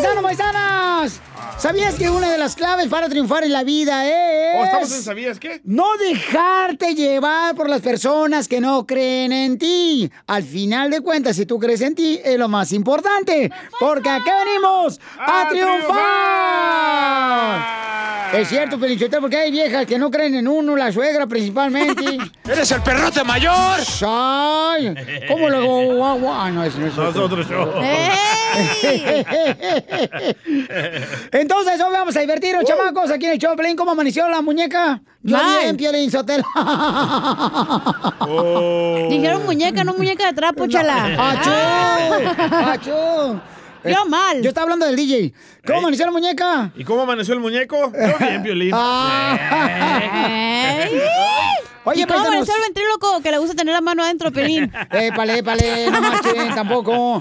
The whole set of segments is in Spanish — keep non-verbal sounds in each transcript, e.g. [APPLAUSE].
Paisanos, paisanas! ¿Sabías que una de las claves para triunfar en la vida es... ¿O estamos en sabías qué? No dejarte llevar por las personas que no creen en ti. Al final de cuentas, si tú crees en ti, es lo más importante. Porque acá venimos a, ¡A triunfar. Es cierto, Pelichotel, porque hay viejas que no creen en uno, la suegra principalmente. [LAUGHS] ¡Eres el perrote mayor! ¡Ay! ¿Cómo [LAUGHS] guau? Ah, no, es No, es otro show. [LAUGHS] Entonces, hoy vamos a divertirnos, chamacos, aquí en el Pelín. ¿Cómo amaneció la muñeca? Yo Mal. bien, Piolín Sotelo. Dijeron muñeca, no muñeca de trapo, chala. ¡Achú! Ah. ¡Achú! Yo mal. Yo estaba hablando del DJ. ¿Cómo amaneció la muñeca? ¿Y cómo amaneció el muñeco? Yo bien, Piolín. [LAUGHS] Ey. Oye, ¿Y cómo paisanos. el ventríloco que le gusta tener la mano adentro, Pelín? [LAUGHS] Épale, épale, no marchen tampoco.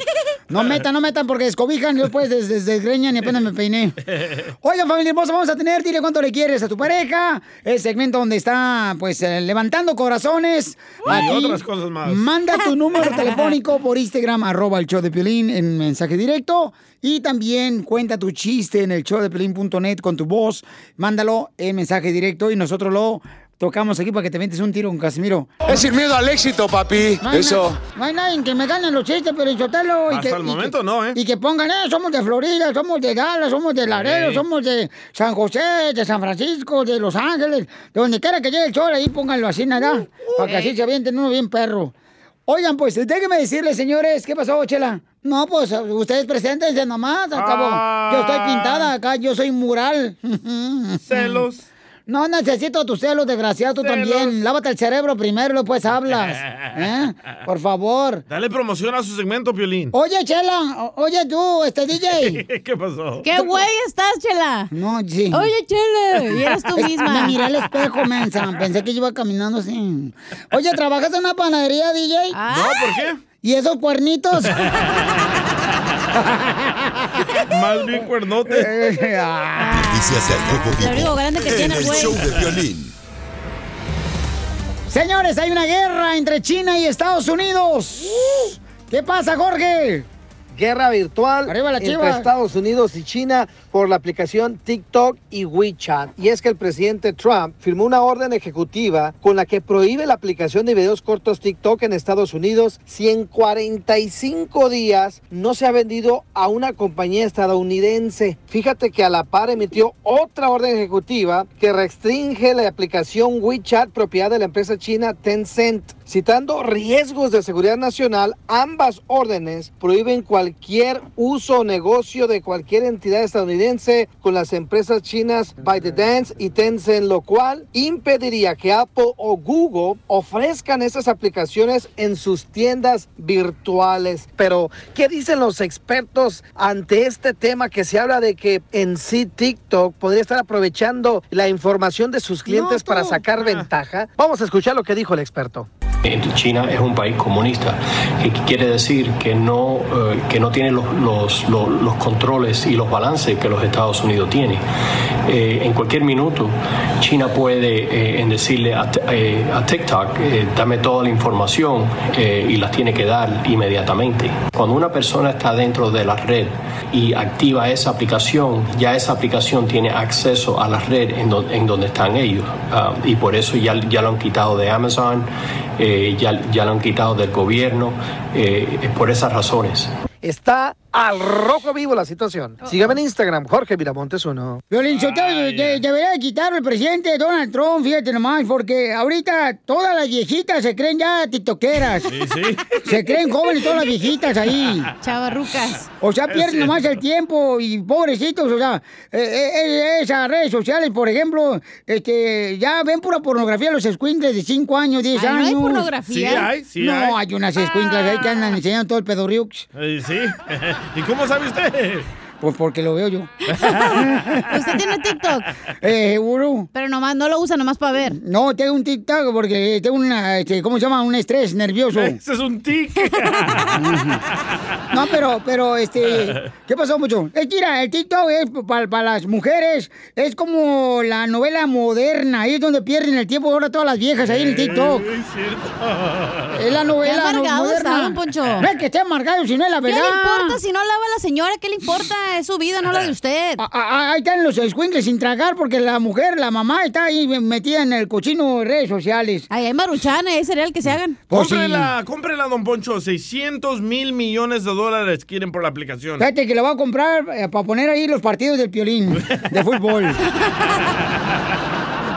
No metan, no metan porque descobijan y después des- des- desgreñan y apenas me peiné. Oigan, familia hermosa, vamos a tener, dile cuánto le quieres a tu pareja. El segmento donde está, pues, eh, levantando corazones. Y otras cosas más. Manda tu [LAUGHS] número telefónico por Instagram, arroba el show de Piolín en mensaje directo. Y también cuenta tu chiste en el showdepiolín.net con tu voz. Mándalo en mensaje directo y nosotros lo tocamos aquí para que te metes un tiro con Casimiro. Es sin miedo al éxito, papi. No Eso. na- no hay nadie que me ganen los chistes, pero Chotelo. Y Hasta que, el y momento que- no, ¿eh? Y que pongan, eh, somos de Florida, somos de Dallas, somos de Laredo, somos de San José, de San Francisco, de Los Ángeles, de donde quiera que llegue el sol, ahí pónganlo así, nada. para que así se avienten uno bien perro. Oigan, pues, déjenme decirles, señores, ¿qué pasó, Chela? No, pues, ustedes preséntense nomás, al cabo. Yo estoy pintada acá, yo soy mural. Celos. No necesito tus celos, desgraciado, tú Celos. también. Lávate el cerebro primero y después hablas. [LAUGHS] ¿Eh? Por favor. Dale promoción a su segmento, Piolín. Oye, Chela, oye tú, este DJ. [LAUGHS] ¿Qué pasó? ¿Qué güey estás, chela? No, sí. Oye, chela, y eres tú [LAUGHS] Es- misma. Me miré al espejo, mensa. Pensé que yo iba caminando así. Oye, ¿trabajas en una panadería, DJ? Ah. No, ¿por qué? ¿Y esos cuernitos? Más bien cuernote. Noticias del Rojo Lo único grande que Vivo en tiene, el güey. show de violín. Señores, hay una guerra entre China y Estados Unidos. ¿Qué pasa, Jorge? guerra virtual Arriba la entre. Estados Unidos y China por la aplicación TikTok y WeChat. Y es que el presidente Trump firmó una orden ejecutiva con la que prohíbe la aplicación de videos cortos TikTok en Estados Unidos si en 45 días no se ha vendido a una compañía estadounidense. Fíjate que a la par emitió otra orden ejecutiva que restringe la aplicación WeChat propiedad de la empresa china Tencent. Citando riesgos de seguridad nacional, ambas órdenes prohíben cualquier uso o negocio de cualquier entidad estadounidense con las empresas chinas ByteDance y Tencent, lo cual impediría que Apple o Google ofrezcan esas aplicaciones en sus tiendas virtuales. Pero, ¿qué dicen los expertos ante este tema que se habla de que en sí TikTok podría estar aprovechando la información de sus clientes para sacar ventaja? Vamos a escuchar lo que dijo el experto. China es un país comunista, que quiere decir que no, eh, que no tiene los, los, los- controles y los balances que los Estados Unidos tienen. Eh, en cualquier minuto, China puede eh, en decirle a, a TikTok, dame toda la información y las tiene que dar inmediatamente. Cuando una persona está dentro de la red y activa esa aplicación, ya esa aplicación tiene acceso a la red en, do- en donde están ellos. Ah, y por eso ya, ya lo han quitado de Amazon, ya, ya lo han quitado del gobierno, eh, por esas razones. Está al rojo vivo la situación. Sígame en Instagram, Jorge Miramontes uno. Violín de- debería de quitarlo el presidente Donald Trump, fíjate nomás, porque ahorita todas las viejitas se creen ya tiktokeras. Sí, sí. Se creen jóvenes todas las viejitas ahí. Chavarrucas. O sea, pierden nomás el tiempo y pobrecitos, o sea, eh, eh, eh, esas redes sociales, por ejemplo, este, ya ven pura pornografía los escuincles de 5 años, 10 Ay, ¿no años. hay Sí pornografía? hay, sí no, hay. hay unas escuinclas ahí que andan enseñando todo el pedorriux. Eh, Sí. ¿Y cómo sabe usted? Pues porque lo veo yo. [LAUGHS] ¿Usted tiene TikTok? Eh, seguro. Pero nomás, no lo usa nomás para ver. No, tengo un TikTok porque tengo una, este, ¿cómo se llama? Un estrés nervioso. [LAUGHS] Ese es un tic. [LAUGHS] No, pero, pero, este, ¿qué pasó, mucho? Es que, mira, el TikTok es para las mujeres, es como la novela moderna, ahí es donde pierden el tiempo ahora todas las viejas ahí en el TikTok. Es cierto. Es la novela Qué amargado moderna. Poncho. No es que esté amargado, sino es la ¿Qué verdad. le importa si no lava la señora? ¿Qué le importa? Es su vida, no la de usted. Ah, ah, Ahí están los escuincles sin tragar porque la mujer, la mamá, está ahí metida en el cochino de redes sociales. Ay, hay maruchana, es cereal que se hagan. Pues sí. Cómprela, cómprela, don Poncho. 600 mil millones de dólares quieren por la aplicación. Fíjate que la voy a comprar para poner ahí los partidos del piolín de fútbol. [LAUGHS]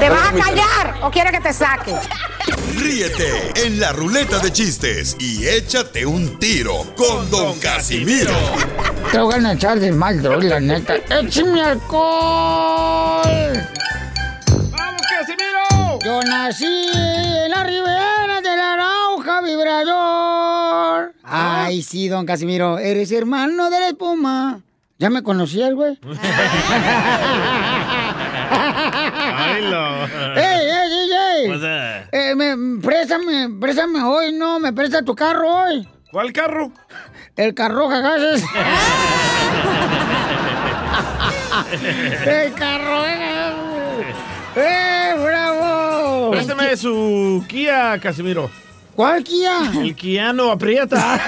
¿Te vas a callar o quiere que te saque? Ríete en la ruleta de chistes y échate un tiro con Don Casimiro. Te voy a echar de mal, droga, la neta. ¡Échame alcohol! ¡Vamos, Casimiro! Yo nací en la ribera de la Arauja Vibrador. Ay, sí, don Casimiro, eres hermano de la espuma. ¿Ya me conocías, güey? [LAUGHS] No. [LAUGHS] ¡Ey, ey, DJ! What's that? Eh, me, préstame, préstame hoy, no, me presta tu carro hoy. ¿Cuál carro? El carro gases. [LAUGHS] El carro ¡Eh, bravo! Préstame su Kia, Casimiro. ¿Cuál Kia? El Kiano aprieta.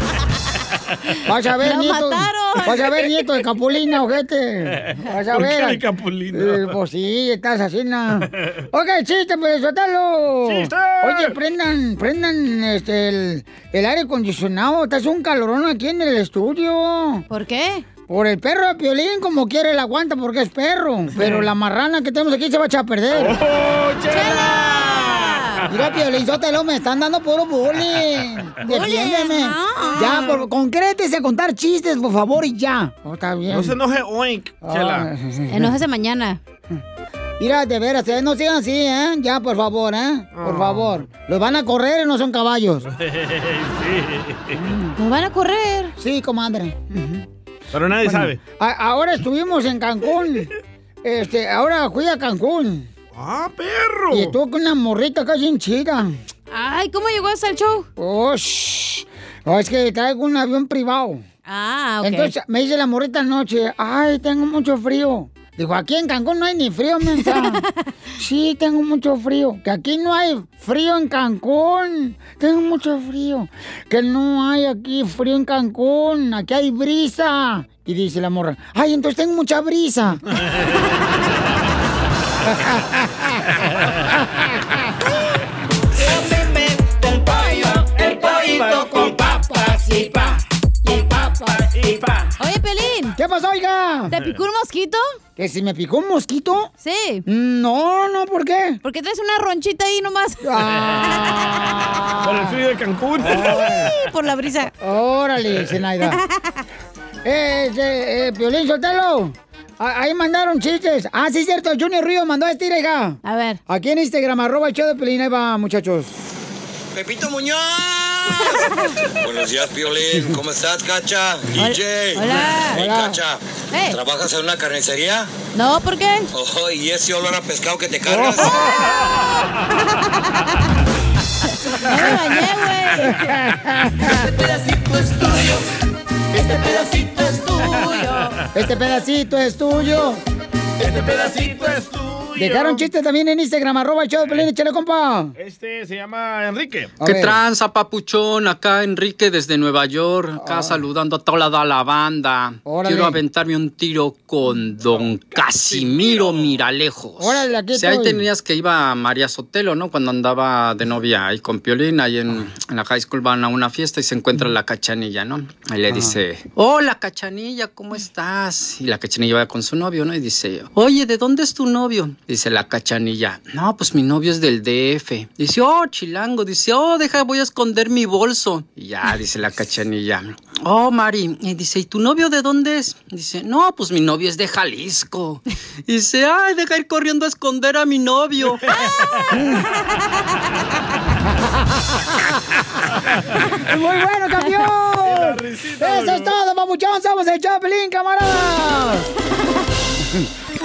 [LAUGHS] Vas a ver, ¡Lo nieto. mataron! Vas a ver, nieto de Capulina, ojete. Vas a ¿Por ver. qué de Capulina? Eh, pues sí, estás así, ¿no? Ok, chiste, pues, suéltalo. ¡Chiste! Oye, prendan, prendan este, el, el aire acondicionado. Estás un calorón aquí en el estudio. ¿Por qué? Por el perro de Piolín, como quiere, la aguanta porque es perro. Pero la marrana que tenemos aquí se va a echar a perder. ¡Oh, chela! Mira, Piolín, me están dando puro bullying. [LAUGHS] Defiéndeme. no. Ya, por, concrétese a contar chistes, por favor, y ya. Oh, está bien. No se enoje, oink, chela. Ah, Enójese mañana. Mira, de veras, eh, no sigan así, ¿eh? Ya, por favor, ¿eh? Por favor. Los van a correr y no son caballos. [LAUGHS] sí. Nos van a correr. Sí, comadre. Pero nadie Bueno, sabe. a- ahora estuvimos en Cancún. [LAUGHS] Este, ahora fui a Cancún. ¡Ah, perro! Y estuve con una morrita casi en chida. Ay, ¿cómo llegó hasta el show? Oh, shh. Oh, es que traigo un avión privado. Ah, ok. Entonces me dice la morrita anoche, ay, tengo mucho frío. Dijo, aquí en Cancún no hay ni frío, mensa. [LAUGHS] sí, tengo mucho frío. Que aquí no hay frío en Cancún. Tengo mucho frío. Que no hay aquí frío en Cancún. Aquí hay brisa. Y dice la morra, ay, entonces tengo mucha brisa. [LAUGHS] Oye, Pelín, ¿Qué pasó, oiga? ¿te picó un mosquito? ¿Que si me picó un mosquito? Sí. No, no, ¿por qué? ¿Por qué traes una ronchita ahí nomás? Ah. Por el frío de Cancún. Sí, Por la brisa. Órale, Zenaida. [LAUGHS] eh, eh, eh, Piolín, Sotelo. Ah, Ahí mandaron chistes. Ah, sí, es cierto. Junior Río mandó este, hija. A ver. Aquí en Instagram, arroba el show de Piolín. Ahí va, muchachos. Pepito Muñoz. [LAUGHS] Buenos días, Piolín. ¿Cómo estás, Cacha? DJ. Hola. Hey, Hola. Cacha. Hey. ¿Trabajas en una carnicería? No, ¿por qué? Oh, y ese olor a pescado que te cargas. [LAUGHS] No me bañé, güey. Este pedacito es tuyo. Este pedacito es tuyo. Este pedacito es tuyo. Este pedacito es tuyo. Dejaron chistes también en Instagram, arroba el show de Pelín, échale, compa. Este se llama Enrique. ¿Qué tranza, papuchón? Acá Enrique desde Nueva York, acá saludando a toda la, la banda. Órale. Quiero aventarme un tiro con don Casimiro Miralejos. Órale, aquí Si ahí tenías que iba María Sotelo, ¿no? Cuando andaba de novia ahí con Piolín, ahí en, en la high school van a una fiesta y se encuentra la cachanilla, ¿no? Y le dice, hola cachanilla, ¿cómo estás? Y la cachanilla va con su novio, ¿no? Y dice, oye, ¿de dónde es tu novio? Dice la cachanilla, no, pues mi novio es del DF. Dice, oh, chilango. Dice, oh, deja, voy a esconder mi bolso. Y ya, dice la cachanilla, oh, Mari. Y dice, ¿y tu novio de dónde es? Dice, no, pues mi novio es de Jalisco. Y dice, ay, deja ir corriendo a esconder a mi novio. [LAUGHS] ¡Muy bueno, campeón! ¡Eso es todo, papuchón! ¡Somos el Chaplin, camarada! [LAUGHS]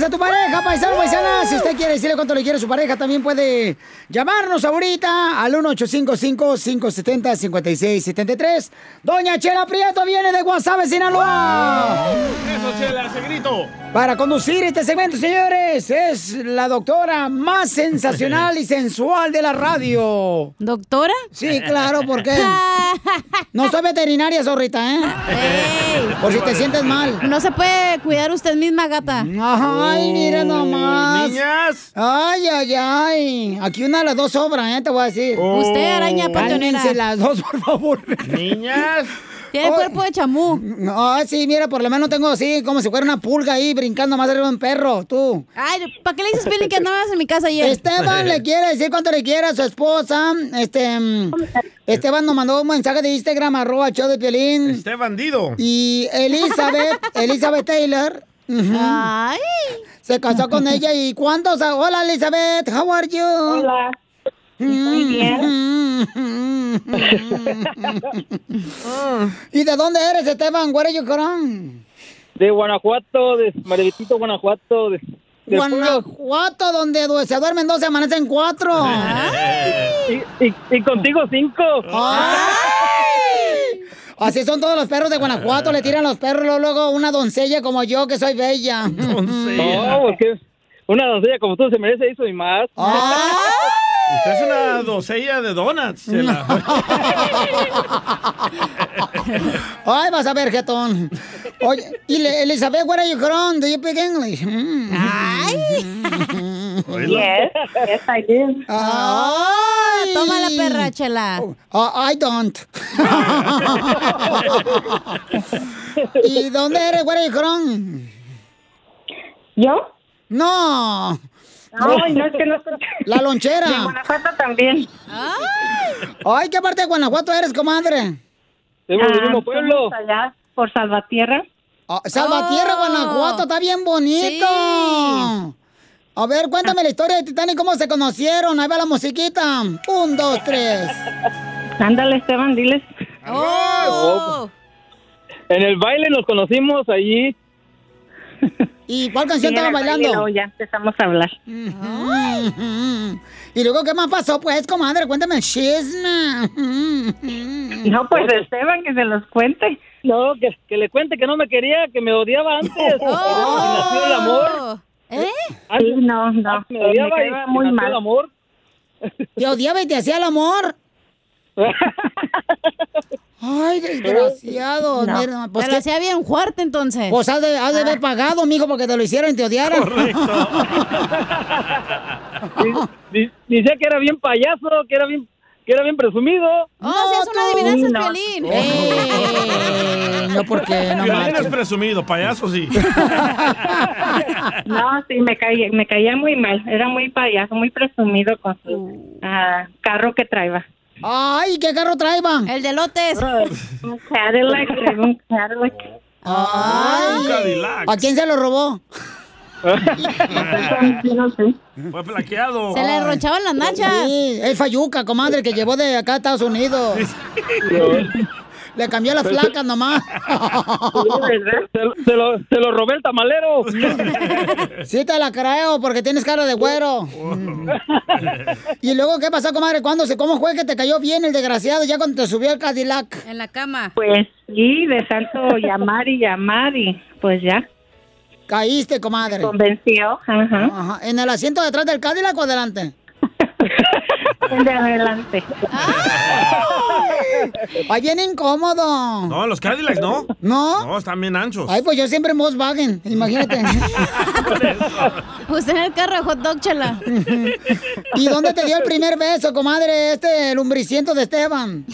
quieres a tu pareja, paisano, paisana. Si usted quiere decirle cuánto le quiere a su pareja, también puede llamarnos ahorita al 1855-570-5673. Doña Chela Prieto viene de Guasave, Sinaloa. Eso, Chela, ese grito. Para conducir este segmento, señores, es la doctora más sensacional y sensual de la radio. ¿Doctora? Sí, claro, ¿por qué? [LAUGHS] No soy veterinaria, zorrita, ¿eh? Por si te sientes mal. No se puede cuidar usted misma, gata. Ay, mira nomás. Niñas. Ay, ay, ay. Aquí una de las dos sobra, ¿eh? Te voy a decir. Usted, araña panteonera. Cálmense las dos, por favor. Niñas. Tiene cuerpo de chamú. No, sí, mira, por lo menos tengo así, como si fuera una pulga ahí brincando más arriba de un perro, tú. Ay, ¿para qué le dices, Pili, que andabas en mi casa ayer? Esteban le quiere decir cuánto le quiere a su esposa. Este, mm, Esteban nos mandó un mensaje de Instagram, arroba show de Piolín. Este bandido. Y Elizabeth, [LAUGHS] Elizabeth Taylor. Ujú, Se casó con ella y ¿cuántos? Hola Elizabeth, how are you? Hola. Muy [LAUGHS] ¿Y de dónde eres, Esteban? Where are you from? De Guanajuato, de Maravitito, Guanajuato. De, de Guanajuato, donde se duermen dos, se amanecen cuatro. [LAUGHS] Y, y- y contigo cinco. Así son todos los perros de Guanajuato, le tiran los perros luego, una doncella como yo, que soy bella. [LAUGHS] No, porque una doncella como tú se merece eso y más. Usted es una docella de donuts. [LAUGHS] Ay, vas a ver, jetón. Oye, y le- Elizabeth, where are you from? Do you speak English? Ay. Yes, yes, I do. Ay. Toma la perra, Chela. Oh, I don't. [LAUGHS] ¿Y dónde eres? Where are you from? ¿Yo? No. Ay, no, es que no estoy- La lonchera. De Guanajuato también. Ay, ¿qué parte de Guanajuato eres, comadre? Ah, somos allá por Salvatierra. Ah, Salvatierra, Guanajuato, está bien bonito. A ver, cuéntame la historia de Titanic, cómo se conocieron. Ahí va la musiquita. Un, dos, tres. Ándale, Esteban, diles. Oh. En el baile nos conocimos allí. ¿Y cuál canción Sí, estaban el baile, bailando? luego ya empezamos a hablar. ¿Y luego qué más pasó? Pues, comadre, cuéntame el chisme. No, pues Esteban, que se los cuente. No, que, que le cuente que no me quería, que me odiaba antes. Y nació el amor. ¿Eh? Sí, no, no. Me odiaba me y, muy mal. el amor. ¿Te odiaba y te hacía el amor? Ay, [LAUGHS] desgraciado. No. Mira, pues Te lo hacía bien fuerte, entonces. Pues has de, has de haber pagado, mijo, porque te lo hicieron y te odiaron. Di- [LAUGHS] Decía que era bien payaso, que era bien, que era bien presumido. Oh, sí, es una adivinanza, no. Piolín. Eh, [LAUGHS] no, porque no Violín es presumido, payaso sí. [LAUGHS] No, sí, me caía, me caía muy mal. Era muy payaso, muy presumido con su ah, carro que traía. Ay, ¿qué carro traían? El de lotes. Un Cadillac, un Cadillac. Ay, Un Cadillac. ¿A quién se lo robó? [LAUGHS] Fue plaqueado. Se le ronchaban las nachas. Sí, es Fayuca, comadre, que llevó de acá a Estados Unidos. [LAUGHS] Le cambió las placas nomás. Se, [LAUGHS] se lo, se lo robé el tamalero. Sí te la creo, porque tienes cara de güero. ¿Y luego qué pasó, comadre? ¿Cuándo se, ¿Cómo fue que te cayó bien el desgraciado ya cuando te subió el Cadillac? En la cama. Pues sí, de tanto llamar y llamar y pues ya. Caíste, comadre. Convenció, ajá. Ajá. ¿En el asiento de atrás del Cadillac o adelante? El [LAUGHS] de adelante. Ay, bien incómodo. No, los Cadillacs no. ¿No? No, están bien anchos. Ay, pues yo siempre en Volkswagen, imagínate. [LAUGHS] Pues en el carro de hot dog, chela. ¿Y dónde te dio el primer beso, comadre, este lumbriciento de Esteban?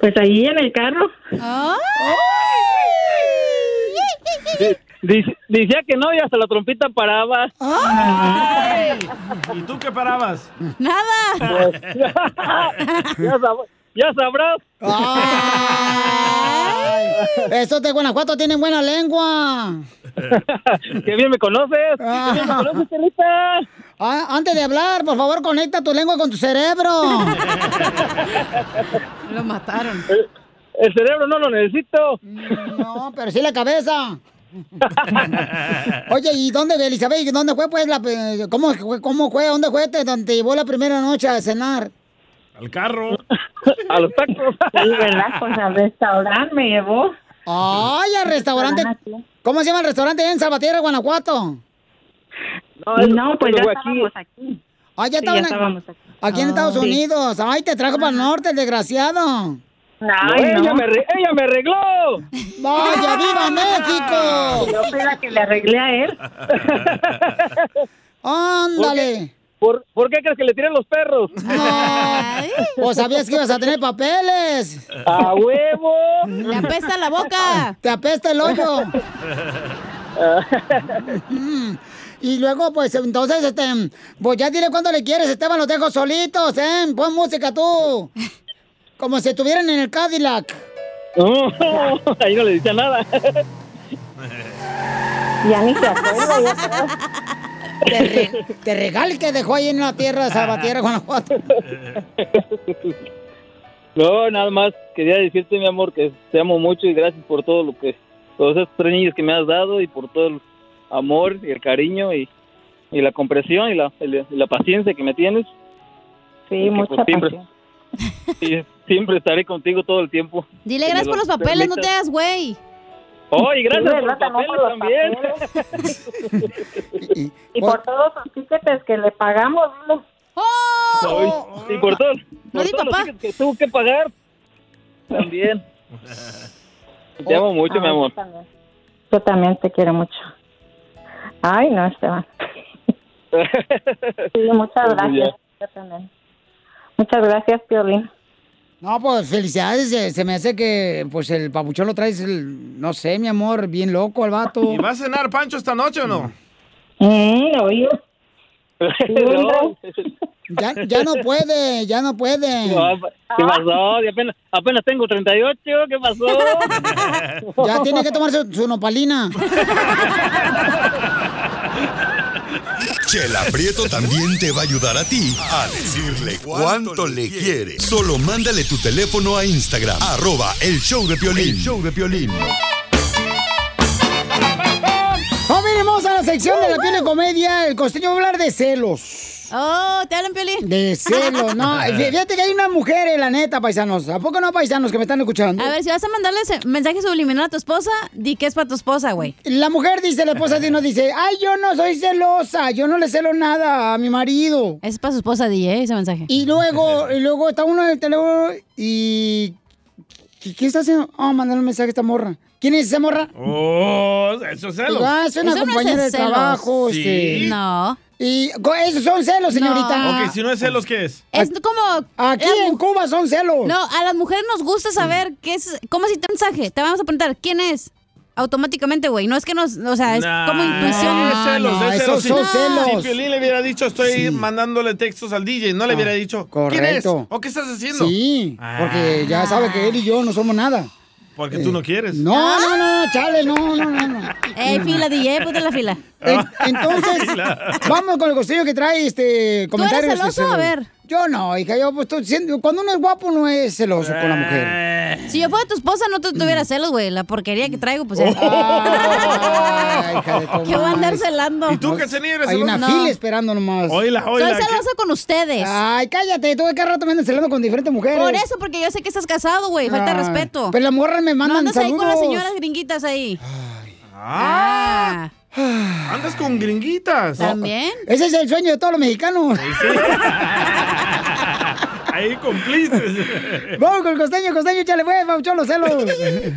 Pues ahí en el carro. Dice- Decía que no y hasta la trompita paraba. Ay. ¿Y tú qué parabas? Nada. ya, sab- ya sabrás. Ay, estos de Guanajuato tienen buena lengua. Qué bien me conoces. Qué bien me conoces, Chelita. Ah, antes de hablar, por favor, conecta tu lengua con tu cerebro. Lo mataron. El, el cerebro no lo necesito. No, pero sí la cabeza. [LAUGHS] Oye, ¿y dónde, Elizabeth? ¿Dónde fue, pues, la, pe- cómo, fue- cómo fue? ¿Dónde fue te- donde te llevó la primera noche a cenar? Al carro. [LAUGHS] A los tacos. Sí, ¿verdad? Pues al restaurante me llevó. Ay, al restaurante. ¿Cómo se llama el restaurante en Salvatierra, Guanajuato? No, pues ya estábamos aquí. Ah, ya Sí, estaban ya estábamos aquí. aquí en Estados Sí. Unidos. Ay, te trajo para el norte, el desgraciado. No, ella, me ella me arregló. ¡Vaya, viva México! Yo fui la que le arreglé a él. [LAUGHS] ¡Ándale! ¿Por, ¿Por qué crees que le tiré los perros? Ay, pues sabías que ibas a tener papeles. ¡A huevo! Te apesta la boca. Te apesta el hoyo. [LAUGHS] Mm. Y luego, pues, entonces, este, pues ya dile cuándo le quieres, Esteban, los dejo solitos, ¿eh? Pon música tú. Como si estuvieran en el Cadillac. No, [LAUGHS] ahí no le decía nada. [LAUGHS] Ya ni se acuerda. Te, re- te regale que dejó ahí en la tierra, Salvatierra, Guanajuato. [LAUGHS] No, nada más quería decirte, mi amor, que te amo mucho y gracias por todo lo que, todos estos tres niños que me has dado y por todo el amor y el cariño y, y la comprensión y la, y paciencia que me tienes. Sí, Y que, mucha pues, siempre, pasión. Y siempre estaré contigo todo el tiempo. Dile gracias por lo los papeles, no te hagas güey. Oh, y gracias Sí, por los papeles por los también. [LAUGHS] Y por todos los tickets que le pagamos, dile. Ay, y por todo, No por di todos los papá. tickets que tuvo que pagar. También. [LAUGHS] Te amo mucho, mi Ay, amor. Yo también. Yo también te quiero mucho. Ay, no, Esteban. [LAUGHS] Sí, muchas Pues gracias. Yo también. Muchas gracias, Piolín. No, pues felicidades. Se, se me hace que pues el papuchón lo traes, el- no sé, mi amor, bien loco al vato. ¿Y va a cenar Pancho esta noche o no? Mm, oye. [LAUGHS] No, Ya, ya no puede, ya no puede. no, ¿Qué pasó? Y apenas, apenas tengo 38, ¿qué pasó? Ya tiene que tomar su, su nopalina. [LAUGHS] Chela Prieto también te va a ayudar a ti a decirle cuánto le quiere. Solo mándale tu teléfono a Instagram, arroba el show de Piolín. El show de Piolín. Vamos a la sección de la piel de comedia. El costeño va a hablar de celos. Oh, te hablan, Piolín. De celos, no. [LAUGHS] Fíjate que hay una mujer, eh, la neta, paisanos. ¿A poco no, paisanos, que me están escuchando? A ver, si vas a mandarle ese mensaje subliminal a tu esposa, di que es para tu esposa, güey. La mujer dice, la esposa de uno dice, ay, yo no soy celosa, yo no le celo nada a mi marido. Es para su esposa, di, ¿eh? ese mensaje. Y luego, y luego está uno en el teléfono y... ¿Qué, está haciendo? Oh, mandar un mensaje a esta morra. ¿Quién es esa morra? Oh, eso es celos. Ah, es una Eso no es compañera de celos. trabajo. Sí. este. No. Y esos son celos, señorita. Ok, si no es celos, ¿qué es? Es como... Aquí en Cuba son celos. No, a las mujeres nos gusta saber qué es... ¿Cómo si te mensaje? Te vamos a preguntar, ¿quién es? automáticamente, güey. No es que nos, o sea, es como intuición. No, es celos, no, es celos. son Si- celos. Si Piolín le hubiera dicho, estoy Sí. mandándole textos al DJ, no le hubiera dicho, ¿quién es? correcto. ¿O qué estás haciendo? Sí, porque ya sabe que él y yo no somos nada. Porque tú no quieres. No, no, no, chale, no, no, no. no. Ey, fila, DJ, ponte la fila. En- entonces, [LAUGHS] vamos con el costeño que trae este comentario. eres celoso? A ver. Yo no, hija, yo pues estoy siendo, cuando uno es guapo no es celoso con la mujer. Si yo fuera tu esposa, no te tuviera celos, güey. La porquería que traigo, pues ya. Ay, hija de [LAUGHS] ¿Qué voy a andar celando? ¿Y tú, Cachanilla, eres Hay una celosa? fila esperando nomás. Oíla, Soy celosa con ustedes. Ay, cállate, tú de cada rato me andas celando con diferentes mujeres. Por eso, porque yo sé que estás casado, güey. Falta de Ay, respeto. Pero las morras me mandan No andas ahí con las saludos. señoras gringuitas ahí. Ah, andas con gringuitas. ¿También? Ese es el sueño de todos los mexicanos. Ahí [LAUGHS] cumpliste. Vamos con el costeño, costeño, échale, güey, pauchón los celos.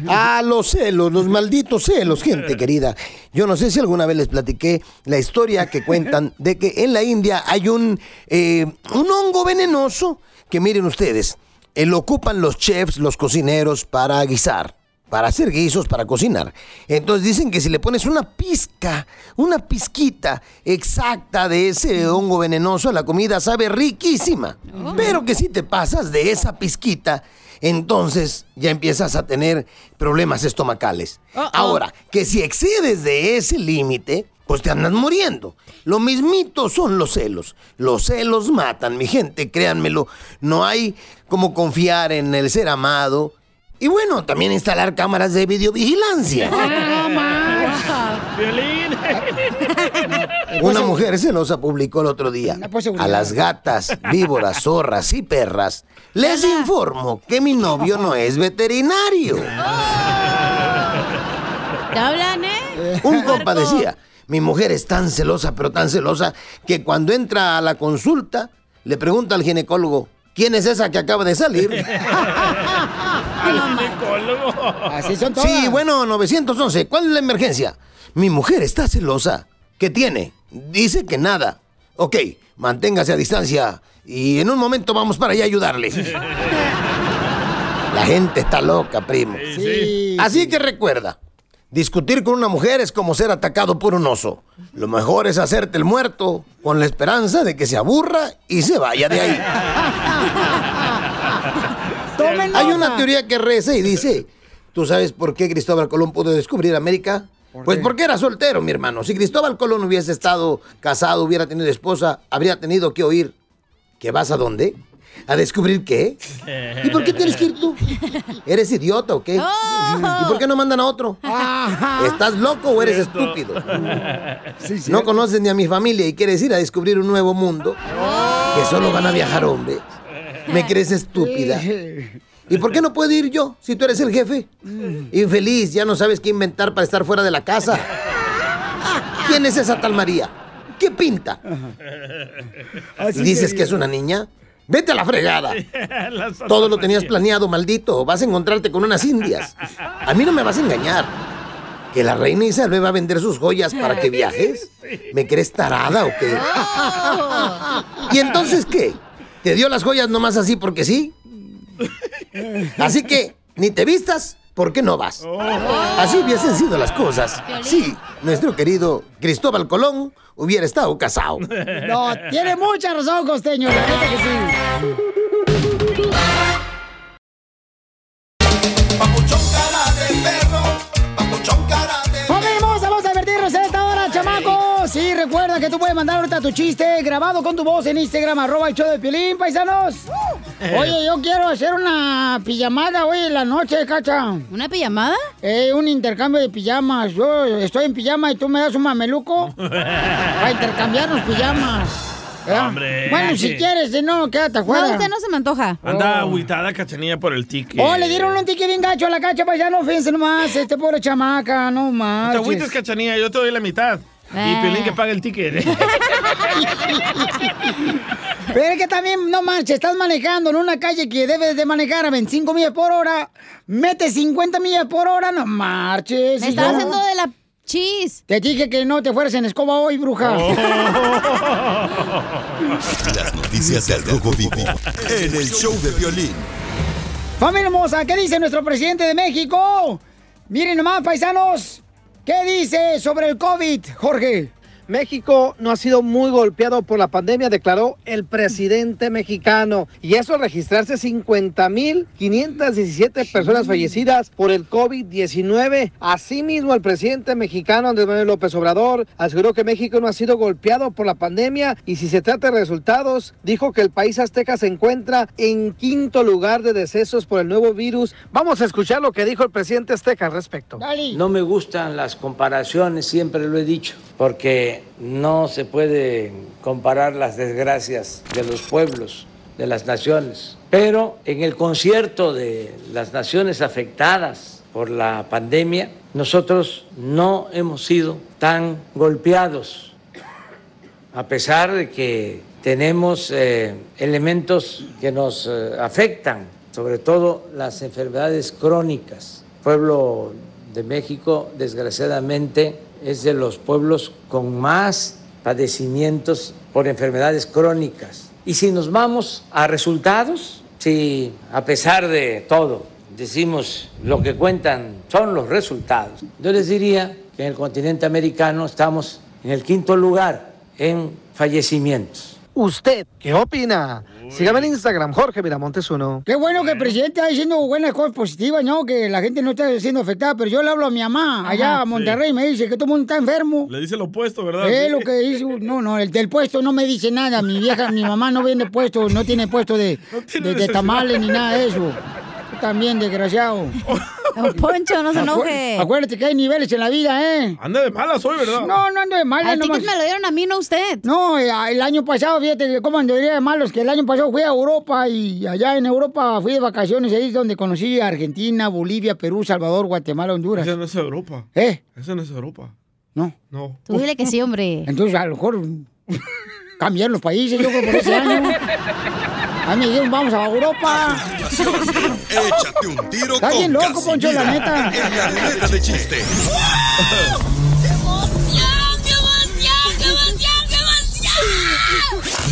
A [LAUGHS] los celos, los malditos celos, gente querida. Yo no sé si alguna vez les platiqué la historia que cuentan [LAUGHS] de que en la India hay un, eh, un hongo venenoso que miren ustedes, eh, lo ocupan los chefs, los cocineros para guisar, para hacer guisos, para cocinar. Entonces dicen que si le pones una pizca, una pizquita exacta de ese hongo venenoso, la comida sabe riquísima. Pero que si te pasas de esa pizquita, entonces ya empiezas a tener problemas estomacales. Ahora, que si excedes de ese límite, pues te andas muriendo. Lo mismito son los celos. Los celos matan, mi gente, créanmelo. No hay como confiar en el ser amado. Y bueno, también instalar cámaras de videovigilancia. [LAUGHS] Violín. [LAUGHS] Una mujer celosa publicó el otro día. A las gatas, víboras, zorras y perras, les informo que mi novio no es veterinario. ¿Te hablan, eh? Un compa decía, mi mujer es tan celosa, pero tan celosa, que cuando entra a la consulta, le pregunta al ginecólogo, ¿quién es esa que acaba de salir? [LAUGHS] [LAUGHS] Así son Sí, bueno, 911, ¿cuál es la emergencia? Mi mujer está celosa. ¿Qué tiene? Dice que nada. Ok, manténgase a distancia y en un momento vamos para allá a ayudarle. La gente está loca, primo. Sí, Así que recuerda, discutir con una mujer es como ser atacado por un oso. Lo mejor es hacerte el muerto con la esperanza de que se aburra y se vaya de ahí. [LAUGHS] Hay una teoría que reza y dice, ¿tú sabes por qué Cristóbal Colón pudo descubrir América? Pues porque era soltero, mi hermano. Si Cristóbal Colón hubiese estado casado, hubiera tenido esposa, habría tenido que oír. ¿Que vas a dónde? ¿A descubrir qué? ¿Y por qué tienes que ir tú? ¿Eres idiota o qué? ¿Y por qué no mandan a otro? ¿Estás loco o eres estúpido? [LAUGHS] No conoces ni a mi familia y quieres ir a descubrir un nuevo mundo que solo van a viajar hombres. ¿Me crees estúpida? ¿Y por qué no puedo ir yo si tú eres el jefe? Infeliz, ya no sabes qué inventar para estar fuera de la casa. ¿Quién es esa tal María? ¿Qué pinta? ¿Y dices que es una niña? Vete a la fregada. [LAUGHS] Todo lo tenías planeado, maldito. Vas a encontrarte con unas indias. A mí no me vas a engañar. ¿Que la reina Isabel va a vender sus joyas para que viajes? ¿Me crees tarada o qué? ¿Y entonces qué? ¿Te dio las joyas nomás así porque sí? [LAUGHS] Así que, ni te vistas, ¿por qué no vas? Así hubiesen sido las cosas. Sí, nuestro querido Cristóbal Colón hubiera estado casado. No, tiene mucha razón, costeño, la neta que sí. Recuerda que tú puedes mandar ahorita tu chiste grabado con tu voz en Instagram, arroba el show de Piolín, paisanos. [LAUGHS] Oye, yo quiero hacer una pijamada hoy en la noche, cacha. ¿Una pijamada? Eh, un intercambio de pijamas. Yo estoy en pijama y tú me das un mameluco [LAUGHS] para intercambiarnos pijamas. ¿verdad? Hombre. Bueno, si quieres, si no, quédate afuera. No, usted no se me antoja. Anda agüitada Cachanilla por el ticket. Oh, le dieron un ticket bien gacho a la cacha, paisano. Fíjense nomás, este pobre chamaca, no No más. te agüites, Cachanilla, yo te doy la mitad. Y. Piolín que pague el ticket. [LAUGHS] Pero es que también, no manches, estás manejando en una calle que debes de manejar a 25 millas por hora, mete 50 millas por hora, no marches. Me yo- haciendo de la chis. Te dije que no te fueras en escoba hoy, bruja. Oh. [LAUGHS] Las noticias del Rojo Vivo en el show de violín. Familia hermosa, ¿qué dice nuestro presidente de México? Miren nomás, paisanos. ¿Qué dice sobre el COVID, Jorge? México no ha sido muy golpeado por la pandemia, declaró el presidente mexicano. Y eso al registrarse 50.517 personas fallecidas por el COVID-19. Asimismo, el presidente mexicano Andrés Manuel López Obrador aseguró que México no ha sido golpeado por la pandemia y si se trata de resultados, dijo que el país azteca se encuentra en quinto lugar de decesos por el nuevo virus. Vamos a escuchar lo que dijo el presidente azteca al respecto. No me gustan las comparaciones, siempre lo he dicho, porque no se puede comparar las desgracias de los pueblos, de las naciones. Pero en el concierto de las naciones afectadas por la pandemia, nosotros no hemos sido tan golpeados, a pesar de que tenemos eh, elementos que nos eh, afectan, sobre todo las enfermedades crónicas. Pueblo de México, desgraciadamente, es de los pueblos con más padecimientos por enfermedades crónicas. Y si nos vamos a resultados, si a pesar de todo decimos lo que cuentan son los resultados, yo les diría que en el continente americano estamos en el quinto lugar en fallecimientos. ¿Usted qué opina? Sígame en Instagram, Jorge Miramontes uno. Qué bueno que el presidente está diciendo buenas cosas positivas, ¿no? Que la gente no está siendo afectada, pero yo le hablo a mi mamá allá a Monterrey y me dice que todo el mundo está enfermo. Le dice lo opuesto, ¿verdad? Es lo que dice, no, no, el del puesto no me dice nada. Mi vieja, mi mamá no vende puesto, no tiene puesto de, [LAUGHS] de- de tamales ni nada de eso. También, desgraciado. [LAUGHS] [LAUGHS] Don Poncho, no se enoje. Acu- Acuérdate que hay niveles en la vida, ¿eh? Anda de malas hoy, ¿verdad? No, no ando de malas. Al ticket nomás- me lo dieron a mí, no a usted. No, el año pasado, fíjate cómo andaría de malos, que el año pasado fui a Europa y allá en Europa fui de vacaciones, ahí es donde conocí a Argentina, Bolivia, Perú, Salvador, Guatemala, Honduras. Esa no es Europa. ¿Eh? Esa no es Europa. No. No. Tú dile que sí, hombre. [LAUGHS] Entonces, a lo mejor cambiar los países, yo creo, por ese año. [LAUGHS] A mí me dijeron, vamos a Europa. Échate un tiro Está con bien loco, Poncho, la neta. En la ruleta de chiste.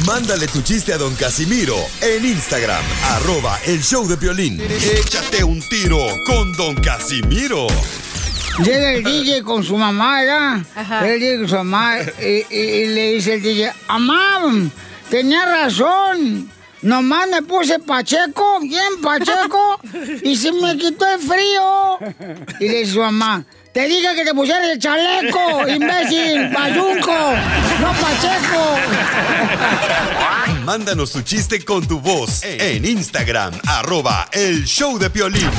Mándale tu chiste a don Casimiro en Instagram, arroba el show de violín. Échate un tiro con don Casimiro. Llega el DJ con su mamá, ¿verdad? Él llega con su mamá y, y- y le dice el DJ, mamá, tenía razón. Nomás me puse pacheco, bien pacheco, y se me quitó el frío. Y le dice su mamá, te dije que te pusieras el chaleco, imbécil, payunco, no pacheco. Mándanos tu chiste con tu voz en Instagram, arroba el show de Piolín.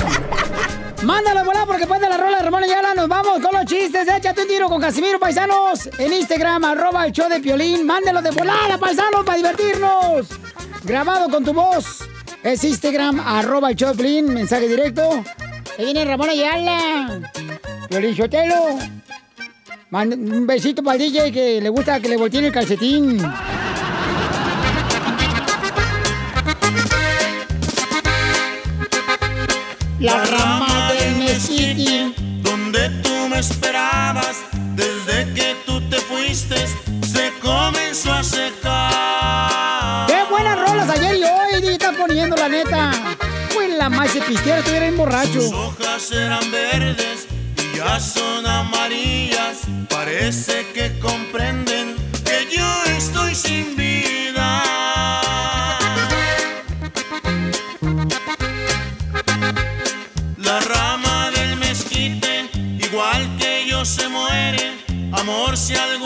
Mándalo volar porque después de la rola de Ramón Ayala nos vamos con los chistes. Échate un tiro con Casimiro Paisanos en Instagram, arroba el show de Piolín. Mándalo de volada, paisanos, para divertirnos. Grabado con tu voz. Es Instagram, arroba el Piolín, mensaje directo. Ahí viene Ramón Ayala. Piolín Sotelo. Un besito para el DJ que le gusta que le volteen el calcetín. La rama del Mesiti. Donde tú me esperabas, desde que tú te fuiste, se comenzó a secar. Se pisteara, estuviera bien borracho. Tus hojas eran verdes y ya son amarillas. Parece que comprenden que yo estoy sin vida. La rama del mezquite, igual que yo, se muere. Amor, si algún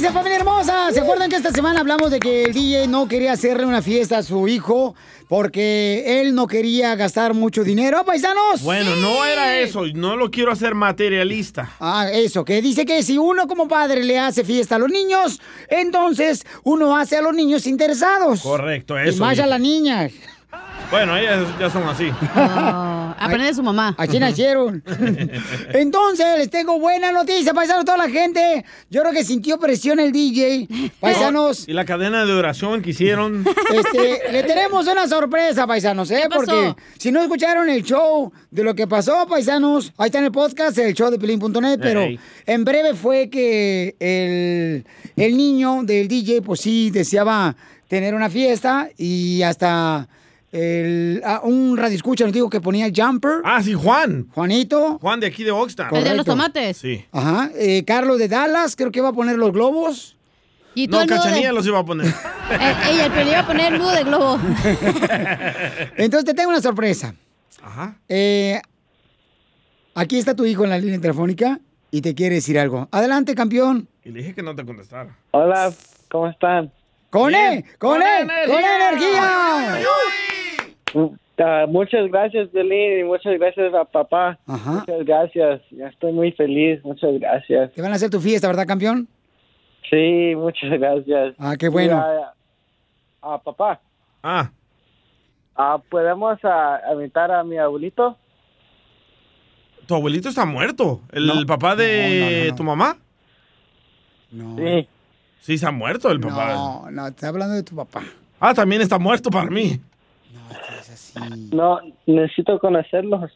Noticia, familia hermosa. ¿Se acuerdan que esta semana hablamos de que el DJ no quería hacerle una fiesta a su hijo porque él no quería gastar mucho dinero, paisanos? Bueno, no era eso, no lo quiero hacer materialista. Ah, eso, que dice que si uno como padre le hace fiesta a los niños, entonces uno hace a los niños interesados. Correcto, Y eso. más a las niñas. Bueno, ellas ya son así. [LAUGHS] aprende de su mamá. Aquí nacieron. [LAUGHS] Entonces, les tengo buena noticia, paisanos, toda la gente. Yo creo que sintió presión el DJ. [LAUGHS] Paisanos, Y la cadena de oración que hicieron. este, le tenemos una sorpresa, paisanos, ¿eh? Porque si no escucharon el show de lo que pasó, paisanos, ahí está en el podcast, el show de pelín.net, pero en breve fue que el, el niño del DJ, pues sí, deseaba tener una fiesta y hasta el, ah, un radio escucha nos dijo que ponía el jumper. Ah, sí, Juan. Juanito. Juan de aquí de Oxnard. El de los tomates. Sí. Ajá. eh, Carlos de Dallas, creo que va a poner los globos. Y No, de... Cachanilla los iba a poner. [LAUGHS] Eh, ella, el pelín iba a poner el nudo de globo. [LAUGHS] Entonces te tengo una sorpresa. Ajá. Eh, aquí está tu hijo en la línea telefónica y te quiere decir algo. Adelante, campeón. Y le dije que no te contestara. Hola, ¿cómo están? ¡Con él! ¡Con ¡Con él! ¡Con energía! energía! Muchas gracias, Belín, y muchas gracias a papá. Ajá. Muchas gracias, ya estoy muy feliz, muchas gracias. Te van a hacer tu fiesta, ¿verdad, campeón? Sí, muchas gracias. Ah, qué bueno. Y, ah, ah, papá, Ah, ah, ¿podemos ah, invitar a mi abuelito? tu abuelito está muerto. ¿El No. papá de No, no, no, no. tu mamá? No. Sí. Sí, está muerto el papá. No, no, estoy hablando de tu papá. Ah, también está muerto para mí. Es No, necesito conocerlos.